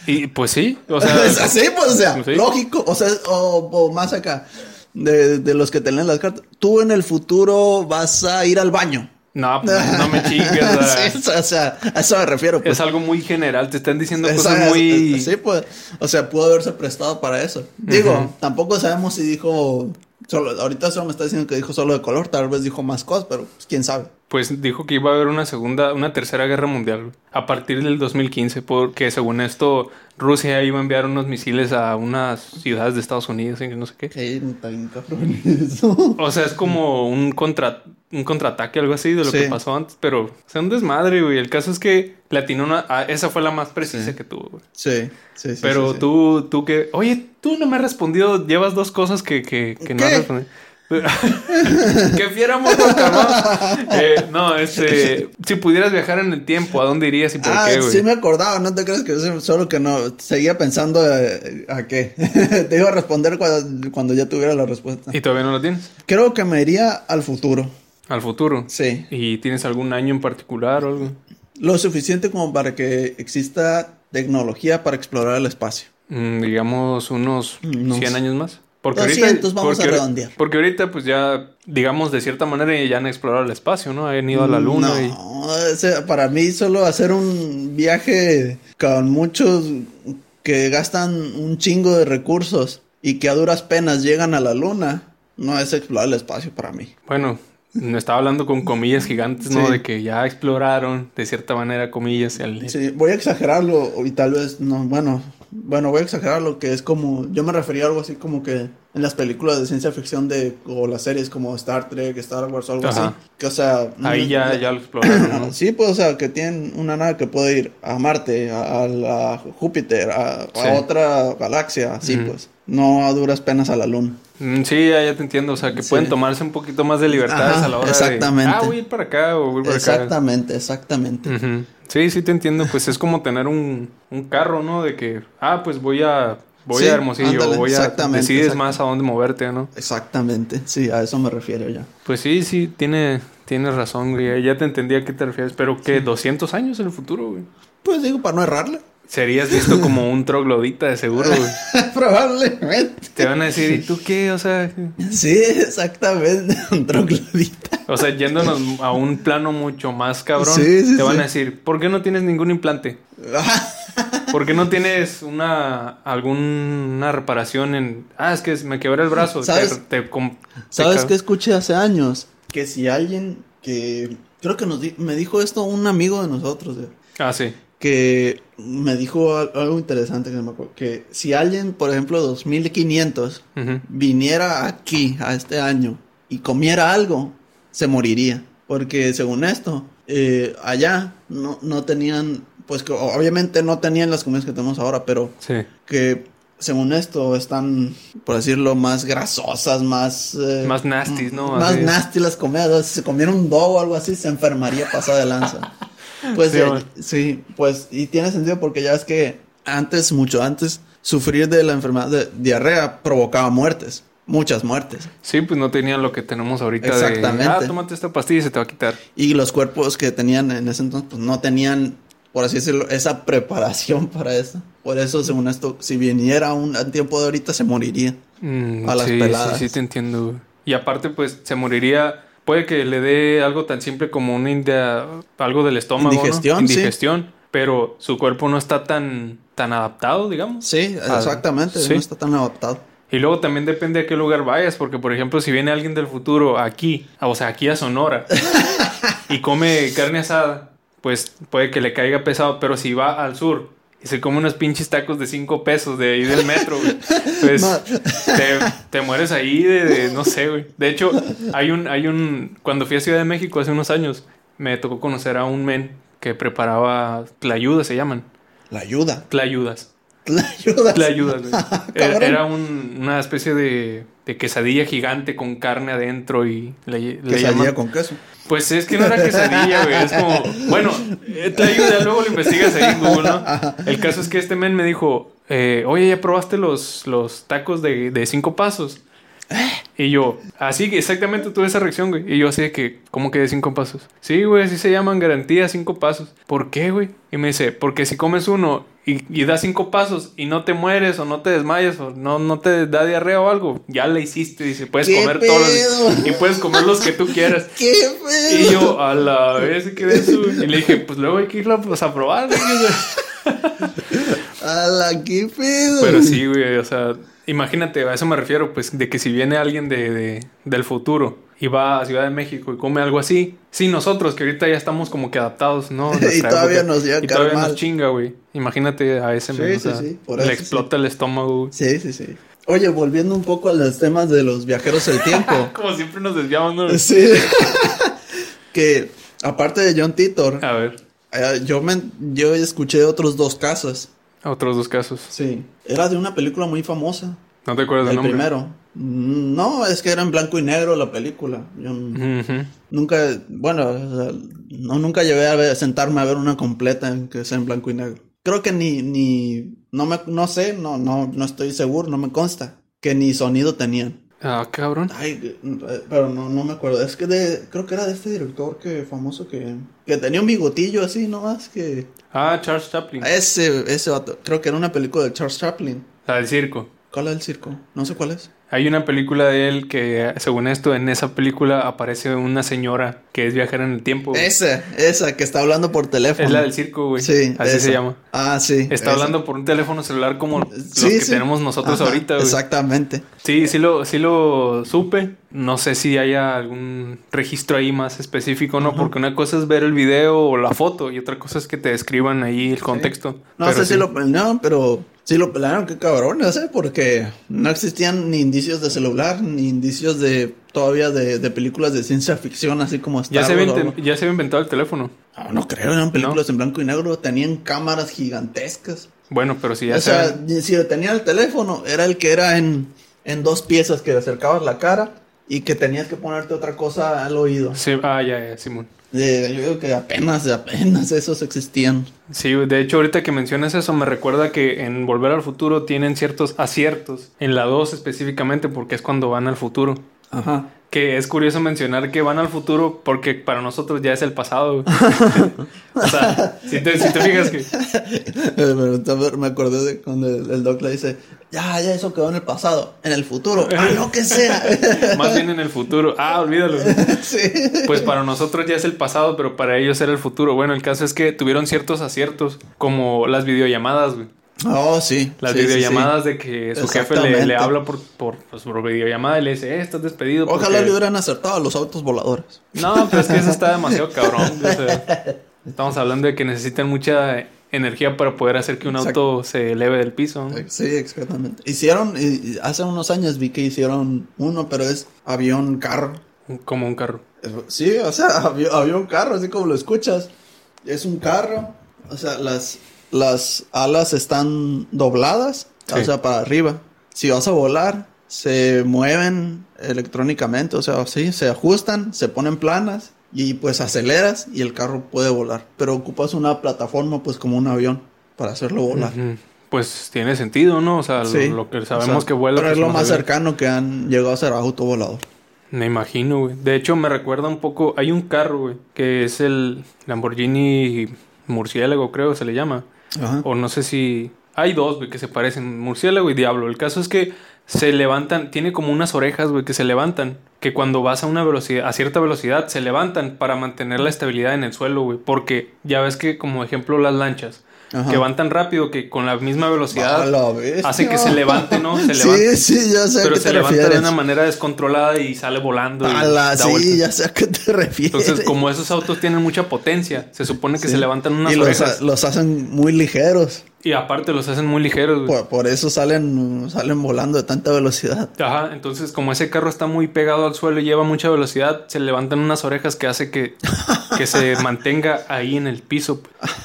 y pues sí, o sea,
es así, pues, o sea,
Sí.
lógico, o sea, o, o más acá. De, de los que te leen las cartas. Tú en el futuro vas a ir al baño.
No, pues, no me chingues. o sea,
Sí, o sea, a eso me refiero. Pues.
Es algo muy general. Te están diciendo cosas muy.
Sí, pues. O sea, pudo haberse prestado para eso. Digo, tampoco sabemos si dijo. Solo, ahorita solo me está diciendo que dijo solo de color, tal vez dijo más cosas, pero pues, quién sabe.
Pues dijo que iba a haber una segunda, una tercera guerra mundial a partir del 2015, porque según esto Rusia iba a enviar unos misiles a unas ciudades de Estados Unidos y no sé qué. O sea, es como un contra un contraataque, algo así de lo
Sí.
que pasó antes, pero o sea, un desmadre, güey. El caso es que le atinó una, a- esa fue la más precisa
Sí.
que tuvo, güey.
Sí, sí, sí.
Pero
sí,
tú, tú que, oye, tú no me has respondido, llevas dos cosas que, que, que no has respondido. que fiera morro, cabrón. Eh, no, este, si pudieras viajar en el tiempo, ¿a dónde irías y por
Ah,
qué, güey?
sí me acordaba, no te crees que solo que no, seguía pensando eh, a qué. te iba a responder cuando, cuando ya tuviera la respuesta.
¿Y todavía no lo tienes?
Creo que me iría al futuro,
Al futuro.
sí.
¿Y tienes algún año en particular o algo?
Lo suficiente como para que exista tecnología para explorar el espacio.
Mm, digamos unos
No
100
sé.
años más. Porque
200 vamos
porque
a redondear.
Porque ahorita, pues ya, digamos, de cierta manera ya han explorado el espacio, ¿no? Han ido a la luna y...
O sea, para mí solo hacer un viaje con muchos que gastan un chingo de recursos y que a duras penas llegan a la luna, no es explorar el espacio para mí.
Bueno, me estaba hablando con comillas gigantes, ¿no?
Sí.
De que ya exploraron, de cierta manera, comillas, el...
Sí, voy a exagerarlo y tal vez no, bueno, bueno, voy a exagerarlo que es como, yo me refería a algo así como que en las películas de ciencia ficción de, o las series como Star Trek, Star Wars o algo
Ajá.
así, que o sea...
Ahí ya,
no-
ya lo exploraron, ¿no?
Sí, pues, o sea, que tienen una nave que puede ir a Marte, a, Júpiter, a, otra galaxia, así pues. No a duras penas a la Luna.
Mm, Sí, ya, ya te entiendo. O sea, que
Sí.
pueden tomarse un poquito más de libertades
Ajá,
a la hora
exactamente.
de... Ah, voy a ir para acá o voy para acá.
Exactamente, exactamente.
Sí, sí te entiendo. Pues es como tener un, un carro, ¿no? De que, ah, pues voy a... Voy
Sí,
a Hermosillo,
ándale,
voy a...
exactamente,
Decides más a dónde moverte, ¿no?
Exactamente, sí, a eso me refiero ya.
Pues sí, sí, tiene, tienes razón, güey. Ya te entendí a qué te refieres. Pero que 200 años en el futuro, güey.
Pues digo, para no errarle.
Serías visto como un troglodita de seguro, güey.
Probablemente.
Te van a decir, ¿y tú qué? O sea,
Sí, exactamente. Un troglodita.
o sea, yéndonos a un plano mucho más cabrón,
Sí, sí,
te van
sí.
a decir, ¿por qué no tienes ningún implante? ¿Por qué no tienes una alguna reparación en ah, es que me quebré el brazo?
¿Sabes?
Te-
¿Sabes qué escuché hace años? Que si alguien que... Creo que nos di- me dijo esto un amigo de nosotros. eh,
Ah, sí.
Que me dijo al- algo interesante que me acuerdo, que si alguien, por ejemplo, 2500
Ujú.
viniera aquí a este año y comiera algo, se moriría, porque según esto, eh, allá no, no tenían, pues que obviamente no tenían las comidas que tenemos ahora, pero
Sí.
que según esto están, por decirlo, más grasosas, más... eh,
Más nasties, ¿no?
Más nasty las comidas. Si se comiera un dogo o algo así, se enfermaría pasada de lanza. Pues
Sí,
eh, sí, pues, y tiene sentido porque ya es que antes, mucho antes, sufrir de la enfermedad de diarrea provocaba muertes. Muchas muertes.
Sí, pues no tenían lo que tenemos ahorita
Exactamente.
de ah, tómate esta pastilla y se te va a quitar.
Y los cuerpos que tenían en ese entonces, pues no tenían, por así decirlo, esa preparación para eso. Por eso, según esto, si viniera un tiempo de ahorita, se moriría.
Mm,
A las
sí,
peladas.
sí, sí, te entiendo. Y aparte, pues se moriría. Puede que le dé algo tan simple como una india, algo del estómago. ¿no?
Indigestión, sí.
Indigestión. Pero su cuerpo no está tan, tan adaptado, digamos.
Sí,
Ah,
exactamente.
sí.
No está tan adaptado.
Y luego también depende a qué lugar vayas, porque por ejemplo, si viene alguien del futuro aquí, o sea, aquí a Sonora, y come carne asada, pues puede que le caiga pesado, pero si va al sur y se come unos pinches tacos de 5 pesos de ahí del metro, güey, pues te, te mueres ahí de, de- no sé, güey. De hecho, hay un, hay un, cuando fui a Ciudad de México hace unos años, me tocó conocer a un men que preparaba tlayudas, se llaman,
La ayuda.
tlayudas.
La ayuda.
Le ayudas, güey. Era,
Cabrón.
era un- una especie de, de quesadilla gigante con carne adentro y le, le
Quesadilla
llaman-
con queso.
Pues es que no era quesadilla, güey. Es como, bueno, eh, te ayuda, luego lo investigas ahí en Google, ¿no? El caso es que este men me dijo, eh, oye, ¿ya probaste los, los tacos de, de cinco pasos? Y yo, así que exactamente tuve esa reacción, güey. Y yo así de que, ¿cómo que de cinco pasos? Sí, güey, así se llaman garantía cinco pasos. ¿Por qué, güey? Y me dice, porque si comes uno y, y das cinco pasos y no te mueres o no te desmayas o no, no te da diarrea o algo, ya le hiciste. Dice, puedes
¿Qué
comer todos
pedo?
Y puedes comer los que tú quieras.
¿Qué pedo?
Y yo, a la vez, ¿qué de eso? Y le dije, pues luego hay que irlo pues, a probar.
A la qué pedo.
Pero sí, güey, o sea, imagínate, a eso me refiero, pues, de que si viene alguien de, de- del futuro y va a Ciudad de México y come algo así, sí, nosotros que ahorita ya estamos como que adaptados, ¿no?
Y todavía
época,
nos llega a
Y
caer
todavía
mal.
nos chinga, güey. Imagínate a ese
Sí,
o
sí,
sea,
sí, por
le explota el estómago, güey.
Sí, sí, sí. Oye, volviendo un poco a los temas de los viajeros del tiempo.
Como siempre nos desviamos, ¿no?
sí. que aparte de John Titor,
A ver,
eh, yo me yo escuché otros dos casos.
otros dos casos.
Sí. Era de una película muy famosa.
¿No te acuerdas del
El
nombre?
primero. No, es que era en blanco y negro la película. Yo nunca, bueno, o sea, no nunca llevé a ver- sentarme a ver una completa en que sea en blanco y negro. Creo que ni, ni, no me, no sé, no, no, no estoy seguro, no me consta que ni sonido tenían.
Ah, cabrón.
Ay, pero no, no me acuerdo. Es que de, creo que era de este director que famoso que, que tenía un bigotillo así nomás que.
Ah, Charles Chaplin.
Ese, ese vato. Creo que era una película de Charles Chaplin.
La del circo.
¿Cuál es el circo? No sé cuál es.
Hay una película de él que, según esto, en esa película aparece una señora que es viajera en el tiempo. güey.
Esa, esa que está hablando por teléfono.
Es la del circo, güey.
Sí,
Así
esa.
se llama.
Ah, sí.
Está
esa.
hablando por un teléfono celular como los
Sí,
que
sí.
tenemos nosotros
Ajá,
ahorita, güey.
Exactamente.
Sí, sí lo, sí lo supe. No sé si haya algún registro ahí más específico, ¿no? Porque una cosa es ver el video o la foto y otra cosa es que te describan ahí el contexto.
No
Pero
sé si lo planearon, pero sí lo planearon, qué cabrón, no sé, porque no existían ni indicios de celular, ni indicios de todavía de, de películas de ciencia ficción, así como Star
Ya se, había ya se había inventado el teléfono.
No, no creo, eran películas en blanco y negro, tenían cámaras gigantescas.
Bueno, pero si ya
o
se
sea, si tenía el teléfono, era el que era en, en dos piezas que le acercabas la cara y que tenías que ponerte otra cosa al oído.
Sí, ah, ya, ya, Simón.
Eh, yo digo que apenas, apenas esos existían.
Sí, de hecho, ahorita que mencionas eso, me recuerda que en Volver al Futuro tienen ciertos aciertos. En la 2 específicamente, porque es cuando van al futuro.
Ajá.
Que es curioso mencionar que van al futuro porque para nosotros ya es el pasado. o sea, si te, si te fijas que...
Eh, me acordé de cuando el, el doc le dice, ya, ya eso quedó en el pasado, en el futuro, ah, lo que sea.
Más bien en el futuro. Ah, olvídalo.
sí.
Pues para nosotros ya es el pasado, pero para ellos era el futuro. Bueno, el caso es que tuvieron ciertos aciertos, como las videollamadas, güey.
Oh, sí.
Las
sí, sí,
videollamadas de que su jefe le, le habla por, por, pues, por videollamada y le dice, eh, estás despedido.
Ojalá
porque-".
le hubieran acertado a los autos voladores.
No, pero es que eso está demasiado cabrón. o sea, estamos hablando de que necesitan mucha energía para poder hacer que un
Exacto.
auto se eleve del piso. ¿no?
Sí, exactamente. Hicieron, y- y hace unos años vi que hicieron uno, pero es avión, carro.
Como un carro.
Sí, o sea, avión, avión, carro, así como lo escuchas. Es un carro, o sea, las, las alas están dobladas,
Sí.
o sea, para arriba. Si vas a volar, se mueven electrónicamente, o sea, sí, se ajustan, se ponen planas y pues aceleras y el carro puede volar. Pero ocupas una plataforma, pues como un avión, para hacerlo volar.
Pues tiene sentido, ¿no? O sea, lo-
Sí.
lo, que
O
sabemos
sea,
que vuela.
Pero
pues,
es lo más cercano que han llegado a ser auto volador.
Me imagino, güey. De hecho, me recuerda un poco. Hay un carro, güey, que es el Lamborghini Murciélago, creo se le llama.
Ajá.
O no sé si. Hay dos, que se parecen: Murciélago y Diablo. El caso es que se levantan. Tiene como unas orejas, que se levantan. Que cuando vas a una velocidad, a cierta velocidad, se levantan para mantener la estabilidad en el suelo. Porque ya ves que, como ejemplo, las lanchas.
Ajá.
Que van tan rápido que con la misma
A
velocidad
la
hace que se levante, ¿no? Se
sí,
levanta.
sí, ya sé a
Pero
qué
se
te
levanta
refieres.
de una manera descontrolada y sale volando. y
A la, sí,
vueltas.
ya sé a qué te refieres.
Entonces, como esos autos tienen mucha potencia, se supone que
Sí.
se levantan unas
y los, los hacen muy ligeros.
Y aparte los hacen muy ligeros. güey.
Por, por eso salen, salen volando de tanta velocidad.
Ajá, entonces como ese carro está muy pegado al suelo y lleva mucha velocidad, se levantan unas orejas que hace que, que se mantenga ahí en el piso,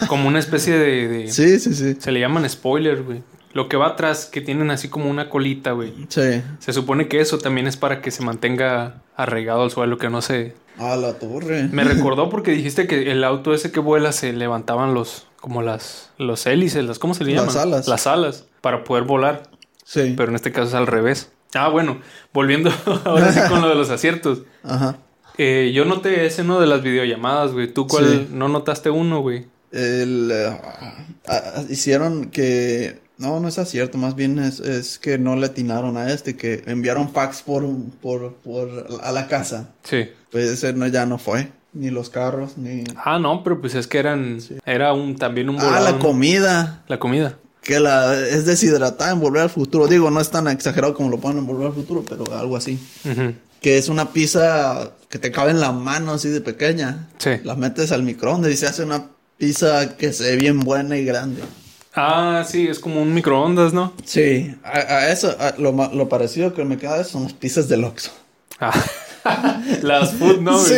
como una especie de... de-
Sí, sí, sí.
Se le llaman spoilers, güey. Lo que va atrás, que tienen así como una colita, güey.
Sí.
Se supone que eso también es para que se mantenga arraigado al suelo, que no se,
A la torre.
Me recordó porque dijiste que el auto ese que vuela se levantaban los como las los hélices, las ¿cómo se le
Las
llaman?
alas.
Las alas para poder volar,
Sí.
pero en este caso es al revés. Ah, bueno, volviendo ahora sí con lo de los aciertos.
Ajá.
Eh, yo noté ese uno de las videollamadas, güey. ¿Tú cuál
Sí.
no notaste uno, güey?
el, eh, ah, hicieron que... No, no es cierto, más bien es, es que no le atinaron a este, que enviaron fax por, por, por a la casa.
Sí.
Pues ese no, ya no fue, ni los carros, ni...
Ah, no, pero pues es que eran... Era un también un
Ah, la comida.
La comida.
Que la es deshidratada en Volver al Futuro. Digo, no es tan exagerado como lo ponen en Volver al Futuro, pero algo así. Que es una pizza que te cabe en la mano así de pequeña.
Sí.
La metes al microondas y se hace una pizza que se ve bien buena y grande.
Ah, sí, es como un microondas, ¿no?
Sí, a, a eso, a lo, lo parecido que me queda son las pizzas del Oxxo.
Ah. Las food, ¿no?
Sí.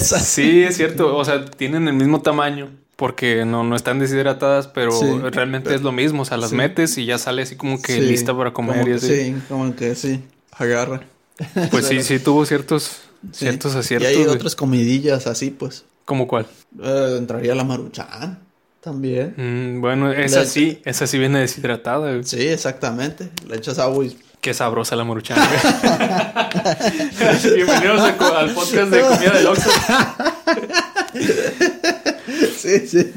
Sí, es cierto. O sea, tienen el mismo tamaño. Porque no, no están deshidratadas, pero
Sí.
realmente es lo mismo. O sea, las
Sí.
metes y ya sale así como que
Sí,
lista para comer y así.
Sí, como que sí, agarra.
Pues sí, sí tuvo ciertos, ciertos
Y
aciertos.
hay
güey.
otras comidillas así, pues.
¿Cómo cuál?
Eh, entraría la maruchan también.
Mm, bueno, esa sí, esa sí viene deshidratada. güey.
Sí, exactamente. Le echas agua y...
Qué sabrosa la maruchan. Bienvenidos a al podcast de comida del Oxxo.
sí, sí.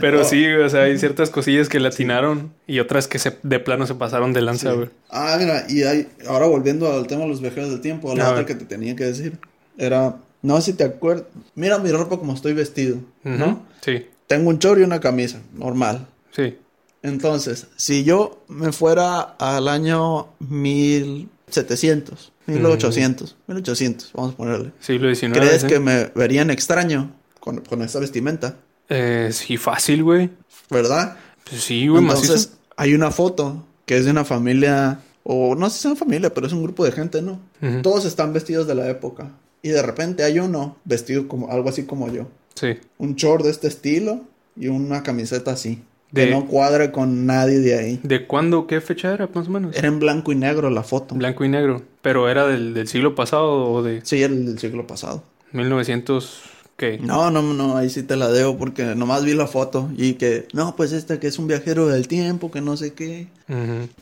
Pero sí, o sea, hay ciertas cosillas que le atinaron y otras que se, de plano se pasaron de lanza, güey.
Ah, mira, y hay, ahora volviendo al tema de los viajeros del tiempo, la
A
otra
ver.
que te tenía que decir era, no sé si te acuerdas, mira mi ropa como estoy vestido, ¿no?
Sí,
Tengo un chor y una camisa, normal.
sí.
Entonces, si yo me fuera al año 1700, 1800, 1800, vamos a ponerle.
Siglo XIX.
¿Crees que me verían extraño con, con esta vestimenta?
Eh, sí, fácil, güey.
¿Verdad?
Pues sí, güey, macizo.
Entonces, hay una foto que es de una familia, o no sé si es una familia, pero es un grupo de gente, ¿no? Todos están vestidos de la época. Y de repente hay uno vestido como algo así como yo.
Sí.
Un short de este estilo y una camiseta así.
De-
Que no cuadra con nadie de ahí.
¿De cuándo? ¿Qué fecha era, más o menos?
Era en blanco y negro la foto.
Blanco y negro. Pero era del, del siglo pasado o de
Sí, era el del siglo pasado.
1900. ¿Qué?
No, no, no, ahí sí te la debo porque nomás vi la foto y que, no, pues este que es un viajero del tiempo, que no sé qué.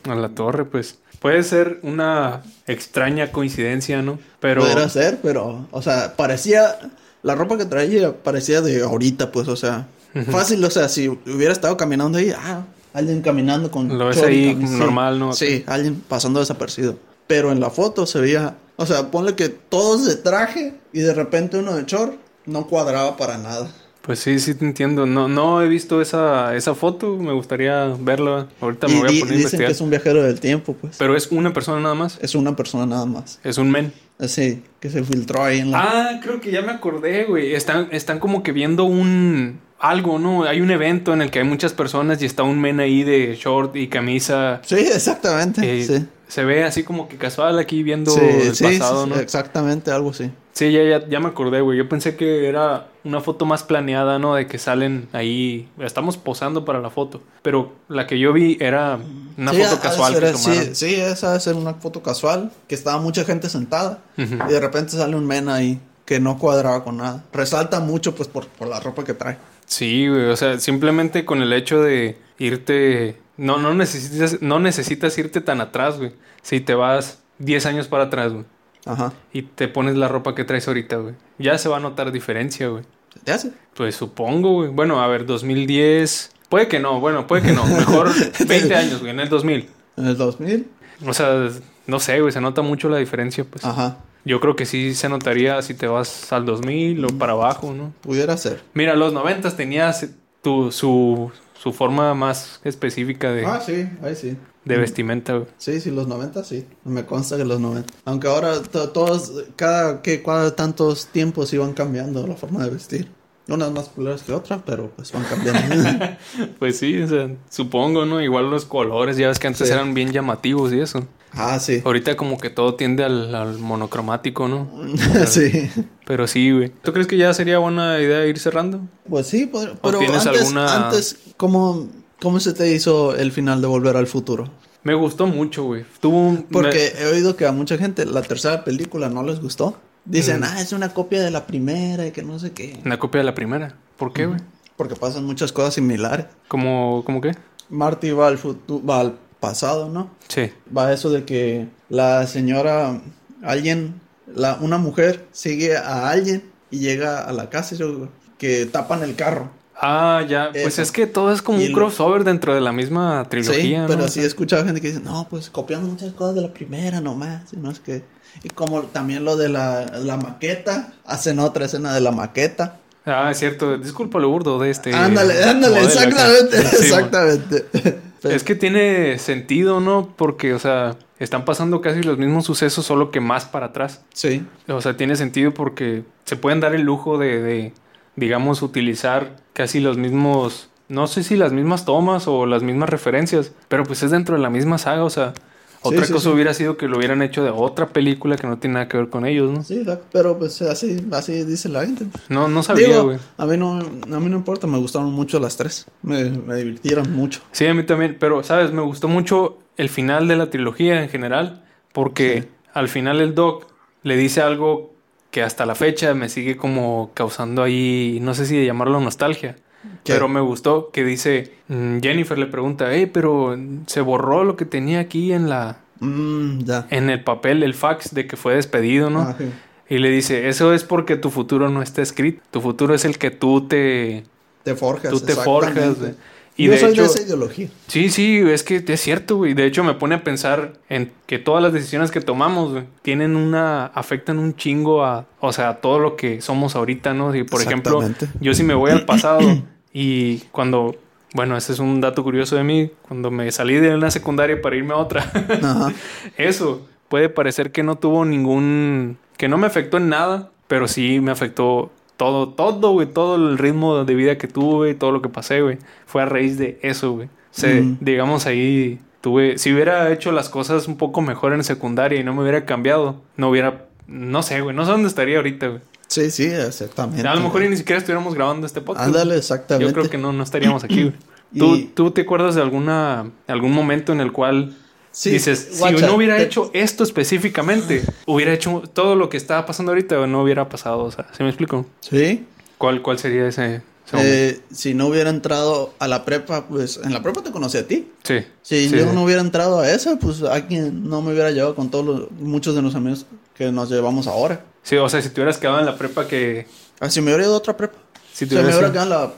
A la torre, pues. Puede ser una extraña coincidencia, ¿no? Pero.
Podría ser, pero, o sea, parecía, la ropa que traía parecía de ahorita, pues, o sea, fácil, o sea, si hubiera estado caminando ahí, ah, alguien caminando con...
Lo ves ahí
camisa.
normal, ¿no?
Sí, alguien pasando desapercibido. Pero en la foto se veía, o sea, ponle que todos de traje y de repente uno de short, no cuadraba para nada.
Pues sí, sí te entiendo. No, no he visto esa, esa foto. Me gustaría verla. Ahorita me
Y
voy a poner a
dicen
investigar.
que es un viajero del tiempo, pues.
Pero es una persona nada más.
Es una persona nada más.
Es un men.
Así, que se filtró ahí en la...
Ah, creo que ya me acordé, güey. Están, están como que viendo un algo, ¿no? Hay un evento en el que hay muchas personas y está un men ahí de short y camisa.
Sí, exactamente,
Eh,
sí.
Se ve así como que casual aquí viendo
Sí,
el
sí,
pasado,
sí,
¿no?
Exactamente, algo así.
Sí, ya, ya, ya me acordé, güey. Yo pensé que era una foto más planeada, ¿no? De que salen ahí. Estamos posando para la foto. Pero la que yo vi era una
Sí,
foto casual
ser-
que tomaron.
Sí, sí, esa debe ser una foto casual, que estaba mucha gente sentada y de repente sale un men ahí que no cuadraba con nada. Resalta mucho pues por, por la ropa que trae.
Sí, güey. O sea, simplemente con el hecho de irte. No, no necesitas, no necesitas irte tan atrás, güey. Si te vas 10 años para atrás, güey.
Ajá.
Y te pones la ropa que traes ahorita, güey. Ya se va a notar diferencia, güey.
¿Se te hace?
Pues supongo, güey. Bueno, a ver, 2010. Puede que no, bueno, puede que no. Mejor 20 años, güey, en el 2000.
En el 2000.
O sea, no sé, güey, se nota mucho la diferencia, pues.
Ajá.
Yo creo que sí se notaría si te vas al 2000 o para abajo, ¿no?
Pudiera ser.
Mira, los 90 tenías tu, su, su forma más específica de,
Ah, sí, ahí sí.
de vestimenta.
Sí, sí, los 90 sí. Me consta que los 90. Aunque ahora to- todos, cada, que, cada tantos tiempos iban cambiando la forma de vestir. Unas más populares que otras, pero pues van cambiando.
Pues sí, o sea, supongo, ¿no? Igual los colores, ya ves que antes
Sí.
eran bien llamativos y eso.
Ah, sí.
Ahorita como que todo tiende al, al monocromático, ¿no?
sí.
Pero sí, güey. ¿Tú crees que ya sería buena idea ir cerrando?
Pues sí, podría- pero
tienes
antes,
alguna-
antes ¿cómo, ¿cómo se te hizo el final de Volver al Futuro?
Me gustó mucho, güey. Tuvo un...
Porque he oído que a mucha gente la tercera película no les gustó. Dicen,
Mm.
ah, es una copia de la primera y que no sé qué.
Una copia de la primera. ¿Por qué, güey?
Porque pasan muchas cosas similares.
¿Cómo, ¿Cómo qué?
Marty va al futuro, va al pasado, ¿no?
Sí.
Va eso de que la señora, alguien, la, una mujer sigue a alguien y llega a la casa y yo- que tapan el carro.
Ah, ya. Pues
Eso.
es que todo es como
Y
un
lo-
crossover dentro de la misma
Sí,
trilogía,
pero
¿no?
sí he escuchado gente que dice, no, pues copiando muchas cosas de la primera nomás, y no es que... Y como también lo de la, la maqueta, hacen otra escena de la maqueta.
Ah, es cierto. Disculpa lo burdo de este.
ándale, ándale,
acá.
exactamente,
Es que tiene sentido, ¿no? Porque, o sea, están pasando casi los mismos sucesos, solo que más para atrás.
Sí,
O sea, tiene sentido porque se pueden dar el lujo de, de, digamos, utilizar casi los mismos, no sé si las mismas tomas o las mismas referencias, pero pues es dentro de la misma saga, o sea, otra
sí,
cosa
sí.
hubiera sido que lo hubieran hecho de otra película que no tiene nada que ver con ellos, ¿no?
sí, pero pues así, así dice la gente.
No, no sabía, güey.
a mí no, a mí no importa, me gustaron mucho las tres, me, me divirtieron mucho.
Sí, a mí también, pero, ¿sabes? Me gustó mucho el final de la trilogía en general, porque al final el Doc le dice algo que hasta la fecha me sigue como causando ahí, no sé si llamarlo nostalgia,
¿Qué?
pero me gustó que dice, mm, Jennifer le pregunta, hey, pero se borró lo que tenía aquí en la,
Mm, ya.
en el papel, el fax de que fue despedido, ¿no?
Ah, sí.
Y le dice, eso es porque tu futuro no está escrito, tu futuro es el que tú te,
Te forjas.
tú te forjas. güey. Y
Yo
de
soy
hecho,
de esa ideología.
Sí, sí, es que es cierto, güey. De hecho, me pone a pensar en que todas las decisiones que tomamos, güey, tienen una, afectan un chingo a, o sea, a todo lo que somos ahorita, ¿no? Y por ejemplo, yo si me voy al pasado y cuando, bueno, ese es un dato curioso de mí, cuando me salí de una secundaria para irme a otra,
Ajá.
eso puede parecer que no tuvo ningún, que no me afectó en nada, pero sí me afectó todo, todo, güey, todo el ritmo de vida que tuve, todo lo que pasé, güey, fue a raíz de eso, güey. O sea,
Mm.
digamos ahí tuve, si hubiera hecho las cosas un poco mejor en secundaria y no me hubiera cambiado, no hubiera, no sé, güey, no sé dónde estaría ahorita, güey.
Sí, sí, exactamente.
A lo mejor ni siquiera estuviéramos grabando este podcast.
Ándale, exactamente.
Yo creo que no, no estaríamos aquí, güey. ¿Tú,
Y-
¿Tú te acuerdas de alguna, algún momento en el cual
Sí,
dices, si no hubiera
te-
hecho esto específicamente, hubiera hecho todo lo que estaba pasando ahorita no hubiera pasado? O sea, ¿sí me explico?
Sí.
¿Cuál, cuál sería ese?
Eh, si no hubiera entrado a la prepa, pues en la prepa te conocí a ti.
Sí.
Si
sí,
yo no hubiera entrado a esa, pues alguien no me hubiera llevado con todos los, muchos de los amigos que nos llevamos ahora.
Sí, o sea, si te hubieras quedado en la prepa que...
Ah, si me hubiera ido a otra prepa.
Si te
me hubiera quedado en la,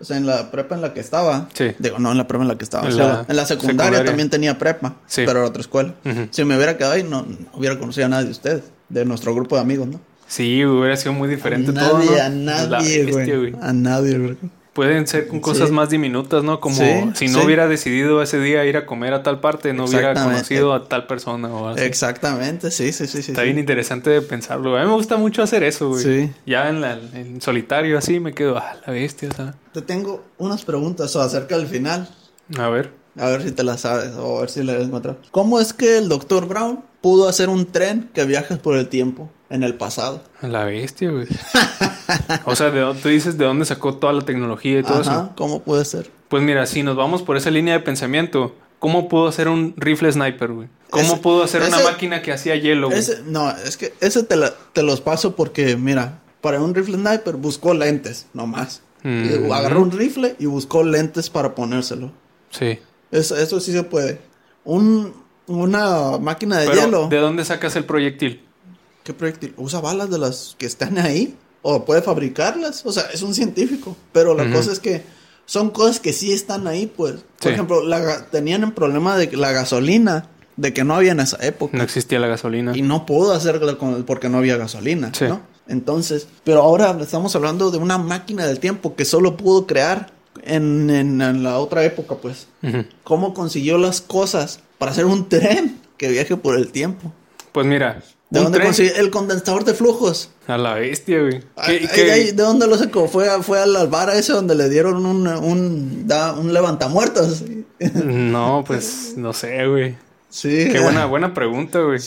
o sea, en la prepa en la que estaba.
Sí.
Digo, no en la prepa en la que estaba.
En
o sea,
la
en la secundaria,
secundaria.
también tenía prepa,
Sí.
pero era otra escuela. Si me hubiera quedado ahí, no, no hubiera conocido a nadie de ustedes, de nuestro grupo de amigos, ¿no?
Sí, hubiera sido muy diferente
a
todo,
nadie,
¿no?
a nadie, güey. A nadie, güey.
Pueden ser con cosas
Sí.
más diminutas, ¿no? Como
Sí,
si no
sí.
hubiera decidido ese día ir a comer a tal parte, no hubiera conocido a tal persona o así.
Exactamente, sí, sí, sí.
Está bien interesante de pensarlo. A mí me gusta mucho hacer eso, güey.
Sí.
Ya en, la, en solitario así me quedo, ah, la bestia, sea.
Te tengo unas preguntas acerca del final.
A ver.
A ver si te las sabes o a ver si las encuentras. ¿Cómo es que el Dr. Brown pudo hacer un tren que viaje por el tiempo en el pasado?
La bestia, güey. o sea, ¿de dónde, tú dices de dónde sacó toda la tecnología y todo
Ajá,
eso.
¿cómo puede ser?
Pues mira, si nos vamos por esa línea de pensamiento, ¿cómo pudo hacer un rifle sniper, güey? ¿Cómo
Ese-
pudo hacer una máquina que hacía hielo, güey?
Ese, no, es que ese te, la- te los paso porque, mira, para un rifle sniper buscó lentes, nomás.
Mm.
Agarró un rifle y buscó lentes para ponérselo.
Sí.
Eso, eso sí se puede. Un, una máquina de
Pero,
hielo.
¿de dónde sacas el proyectil?
¿Qué proyectil? ¿Usa balas de las que están ahí? ¿O puede fabricarlas? O sea, es un científico. Pero la cosa es que son cosas que sí están ahí, pues. Por
Sí.
ejemplo, la tenían el problema de la gasolina, de que no había en esa época.
No existía la gasolina.
Y no pudo hacerla con, porque no había gasolina,
Sí.
¿no? Entonces, pero ahora estamos hablando de una máquina del tiempo que solo pudo crear en, en- en la otra época, pues. ¿Cómo consiguió las cosas para hacer un tren que viaje por el tiempo?
Pues mira,
¿De dónde consiguió el condensador de flujos?
a la bestia, güey.
Ay,
¿Qué-
ay,
qué-
ay, ¿De dónde lo sacó? Fue, fue al albar ese donde le dieron un, un, da- un levantamuertos.
No, pues no sé, güey.
Sí.
Qué buena, buena pregunta, güey.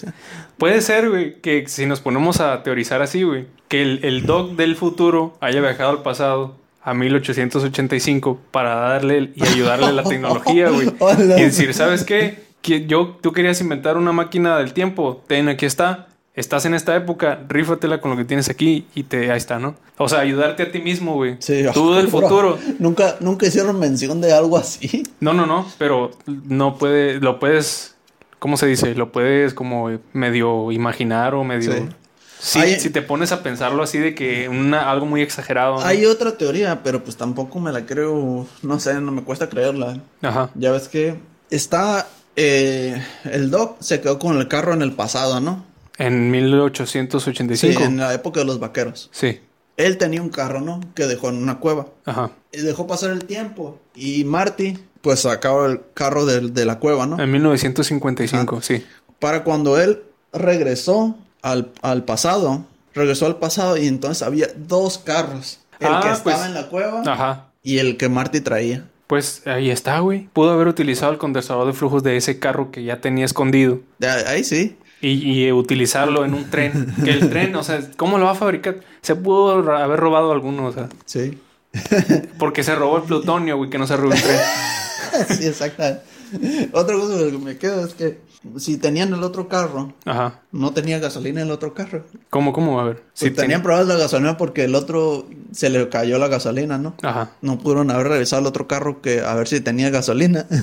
Puede ser, güey, que si nos ponemos a teorizar así, güey, que el, el Doc del futuro haya viajado al pasado a 1885 para darle y ayudarle la tecnología, güey. Y decir, ¿sabes qué? Que yo, tú querías inventar una máquina del tiempo. Ten, aquí está. Estás en esta época, rífatela con lo que tienes aquí y te, ahí está, ¿no? O sea, ayudarte a ti mismo, güey.
Sí,
Tú del
bro,
futuro.
Nunca, nunca hicieron mención de algo así.
No, no, no, pero no puede, lo puedes, ¿cómo se dice? Lo puedes como medio imaginar o medio...
Sí.
Sí,
Hay-
si te pones a pensarlo así de que una, algo muy exagerado. ¿no?
Hay otra teoría, pero pues tampoco me la creo, no sé, no me cuesta creerla.
Ajá.
Ya ves que está, eh, el Doc se quedó con el carro en el pasado, ¿no?
En 1885.
Sí, en la época de los vaqueros.
Sí.
Él tenía un carro, ¿no? Que dejó en una cueva.
Ajá.
Y dejó pasar el tiempo. Y Marty, pues sacaba el carro del- de, la cueva, ¿no?
En 1955,
Ah.
sí.
Para cuando él regresó al, al pasado, regresó al pasado y entonces había dos carros. El
Ah,
que estaba
pues-
en la cueva
Ajá.
y el que Marty traía.
Pues ahí está, güey. Pudo haber utilizado el condensador de flujos de ese carro que ya tenía escondido.
De ahí sí.
Y, y, utilizarlo en un tren. Que el tren, o sea, ¿cómo lo va a fabricar? Se pudo haber robado alguno, o sea.
Sí.
Porque se robó el plutonio, güey, que no se robó el tren.
sí, exactamente. Otra cosa que me queda es que si tenían el otro carro,
Ajá.
no tenía gasolina el otro carro.
¿Cómo, cómo? A ver.
Pues
Sí,
tenían problemas la gasolina porque el otro se le cayó la gasolina, ¿no?
Ajá.
No pudieron haber revisado el otro carro que a ver si tenía gasolina.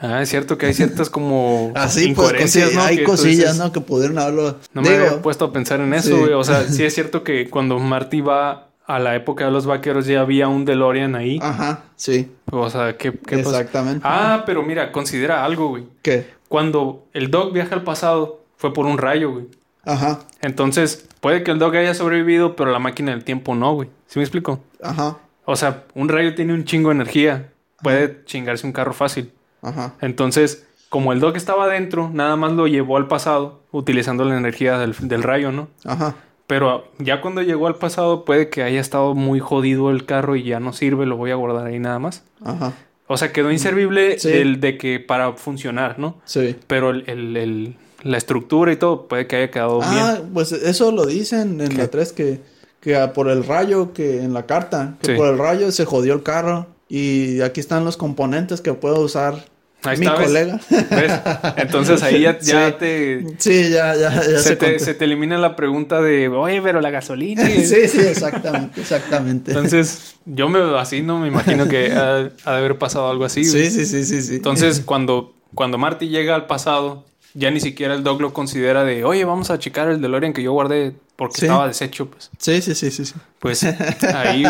Ah, es cierto que hay ciertas como
Así pues
incoherencias,
cosi-
¿no?
hay
Que
cosillas,
dices,
¿no? Que pudieron haberlo.
No me había puesto a pensar en eso,
Sí.
güey. O sea, sí es cierto que cuando Marty va a la época de los vaqueros ya había un DeLorean ahí.
Ajá, sí.
O sea, ¿qué?
Exactamente.
Ah, pero mira, considera algo, güey.
¿Qué?
Cuando el Doc viaja al pasado, fue por un rayo, güey.
Ajá,
Entonces, puede que el Doc haya sobrevivido, pero la máquina del tiempo no, güey. ¿Sí me explico?
ajá,
O sea, un rayo tiene un chingo de energía. Puede chingarse un carro fácil.
Ajá.
Entonces, como el Doc estaba adentro, nada más lo llevó al pasado, utilizando la energía del, del rayo, ¿no?
Ajá.
Pero ya cuando llegó al pasado, puede que haya estado muy jodido el carro y ya no sirve, lo voy a guardar ahí nada más.
Ajá.
O sea, quedó inservible
Sí.
el de que para funcionar, ¿no?
Sí.
Pero el, el- el- la estructura y todo puede que haya quedado
Ah,
bien.
pues eso lo dicen en
¿Qué?
la 3 que, que ah, por el rayo que en la carta, que
Sí.
por el rayo se jodió el carro y aquí están los componentes que puedo usar
Ahí
mi colega.
¿Ves? Entonces ahí ya, ya
Sí.
te,
Sí, ya, ya, ya
se,
se,
te, se te elimina la pregunta de, oye, pero la gasolina.
Sí, sí, exactamente, exactamente.
Entonces, yo me así no me imagino que ha, ha de haber pasado algo así.
sí, sí, sí, sí.
Entonces, cuando, cuando Marty llega al pasado, ya ni siquiera el Doc lo considera de, oye, vamos a checar el DeLorean que yo guardé porque
Sí.
estaba deshecho, pues.
Sí, sí, sí, sí, sí.
Pues ahí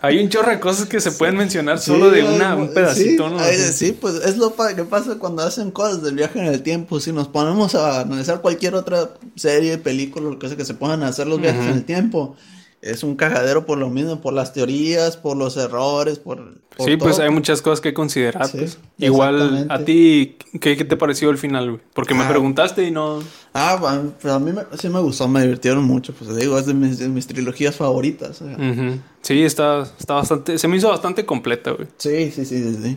hay un chorro de cosas que se pueden mencionar solo de una, un pedacito,
sí,
¿no?
sí, pues es lo que pasa cuando hacen cosas del viaje en el tiempo. Si nos ponemos a analizar cualquier otra serie, película, lo que sea que se puedan hacer los viajes en el tiempo, es un cajadero por lo mismo, por las teorías, por los errores, por. por
Sí, pues hay muchas cosas que considerar.
Sí,
pues. Igual a ti, ¿qué, qué te pareció el final, güey? Porque me
Ah.
preguntaste y no...
Ah, mí- pues a mí me- sí me gustó, me divirtieron mucho. Pues digo, es de mis, de mis trilogías favoritas. o sea.
Ujú. Sí, está, está bastante... Se me hizo bastante completa, güey.
Sí, sí, sí, sí, sí.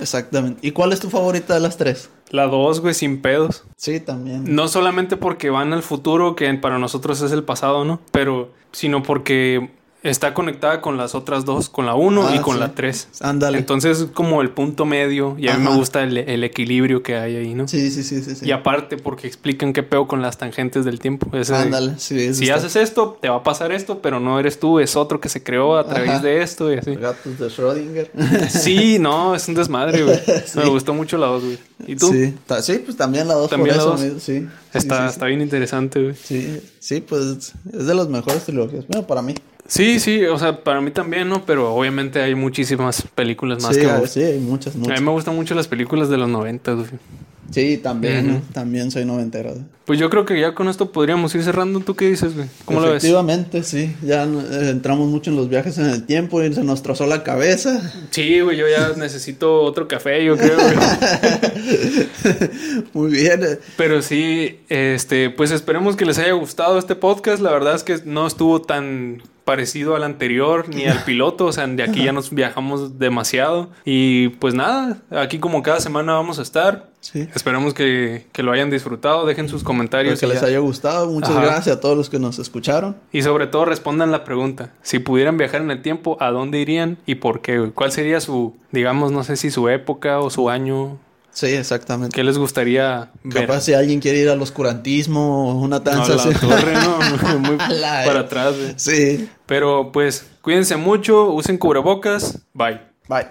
Exactamente. ¿Y cuál es tu favorita de las tres?
La dos, güey, sin pedos.
Sí, también.
No solamente porque van al futuro, que para nosotros es el pasado, ¿no? Pero, sino porque está conectada con las otras dos, con la 1
Ah,
y con
sí.
la 3.
Ándale.
Entonces es como el punto medio y a mí me
Ajá.
gusta el, el equilibrio que hay ahí, ¿no?
sí, sí, sí, sí. sí.
Y aparte porque explican qué peo con las tangentes del tiempo. Ese
Ándale, sí. eso
si
está-
haces esto, te va a pasar esto, pero no eres tú, es otro que se creó a través
Ajá.
de esto y así.
Gatos de Schrödinger.
Sí, no, es un desmadre, güey.
Sí.
Me gustó mucho la dos, güey. ¿Y tú?
Sí, sí, pues también la dos
También
por
la
eso
dos.
mismo, sí.
Está, está bien interesante, güey.
sí, sí, sí, pues es de las mejores trilogías. Bueno, para mí.
Sí, sí, o sea, para mí también, ¿no? Pero obviamente hay muchísimas películas más
sí,
que
a- sí, hay muchas,
A
muchas.
mí me gustan mucho las películas de los 90, güey.
Sí, también,
Ujú.
también soy noventero.
Pues yo creo que ya con esto podríamos ir cerrando. ¿Tú qué dices, güey? ¿Cómo lo ves?
Efectivamente, sí. Ya eh, entramos mucho en los viajes en el tiempo y se nos trozó la cabeza.
Sí, güey, yo ya necesito otro café, yo creo, güey.
Muy bien. eh.
Pero sí, este, pues esperemos que les haya gustado este podcast. La verdad es que no estuvo tan parecido al anterior ni al piloto, o sea, de aquí ya nos viajamos demasiado. Y pues nada, aquí como cada semana vamos a estar.
Sí.
Esperemos que, que lo hayan disfrutado, dejen sus comentarios.
Que les
ya.
haya gustado. Muchas
Ajá.
gracias a todos los que nos escucharon.
Y sobre todo respondan la pregunta. Si pudieran viajar en el tiempo, ¿a dónde irían y por qué? ¿Cuál sería su, digamos, no sé si su época o su año?
Sí, exactamente.
¿Qué les gustaría ver?
Capaz si alguien quiere ir al oscurantismo o una
No,
danza
la
así.
torre, ¿no? Muy
La-
para atrás.
Sí.
Pero pues cuídense mucho, usen cubrebocas. Bye.
Bye.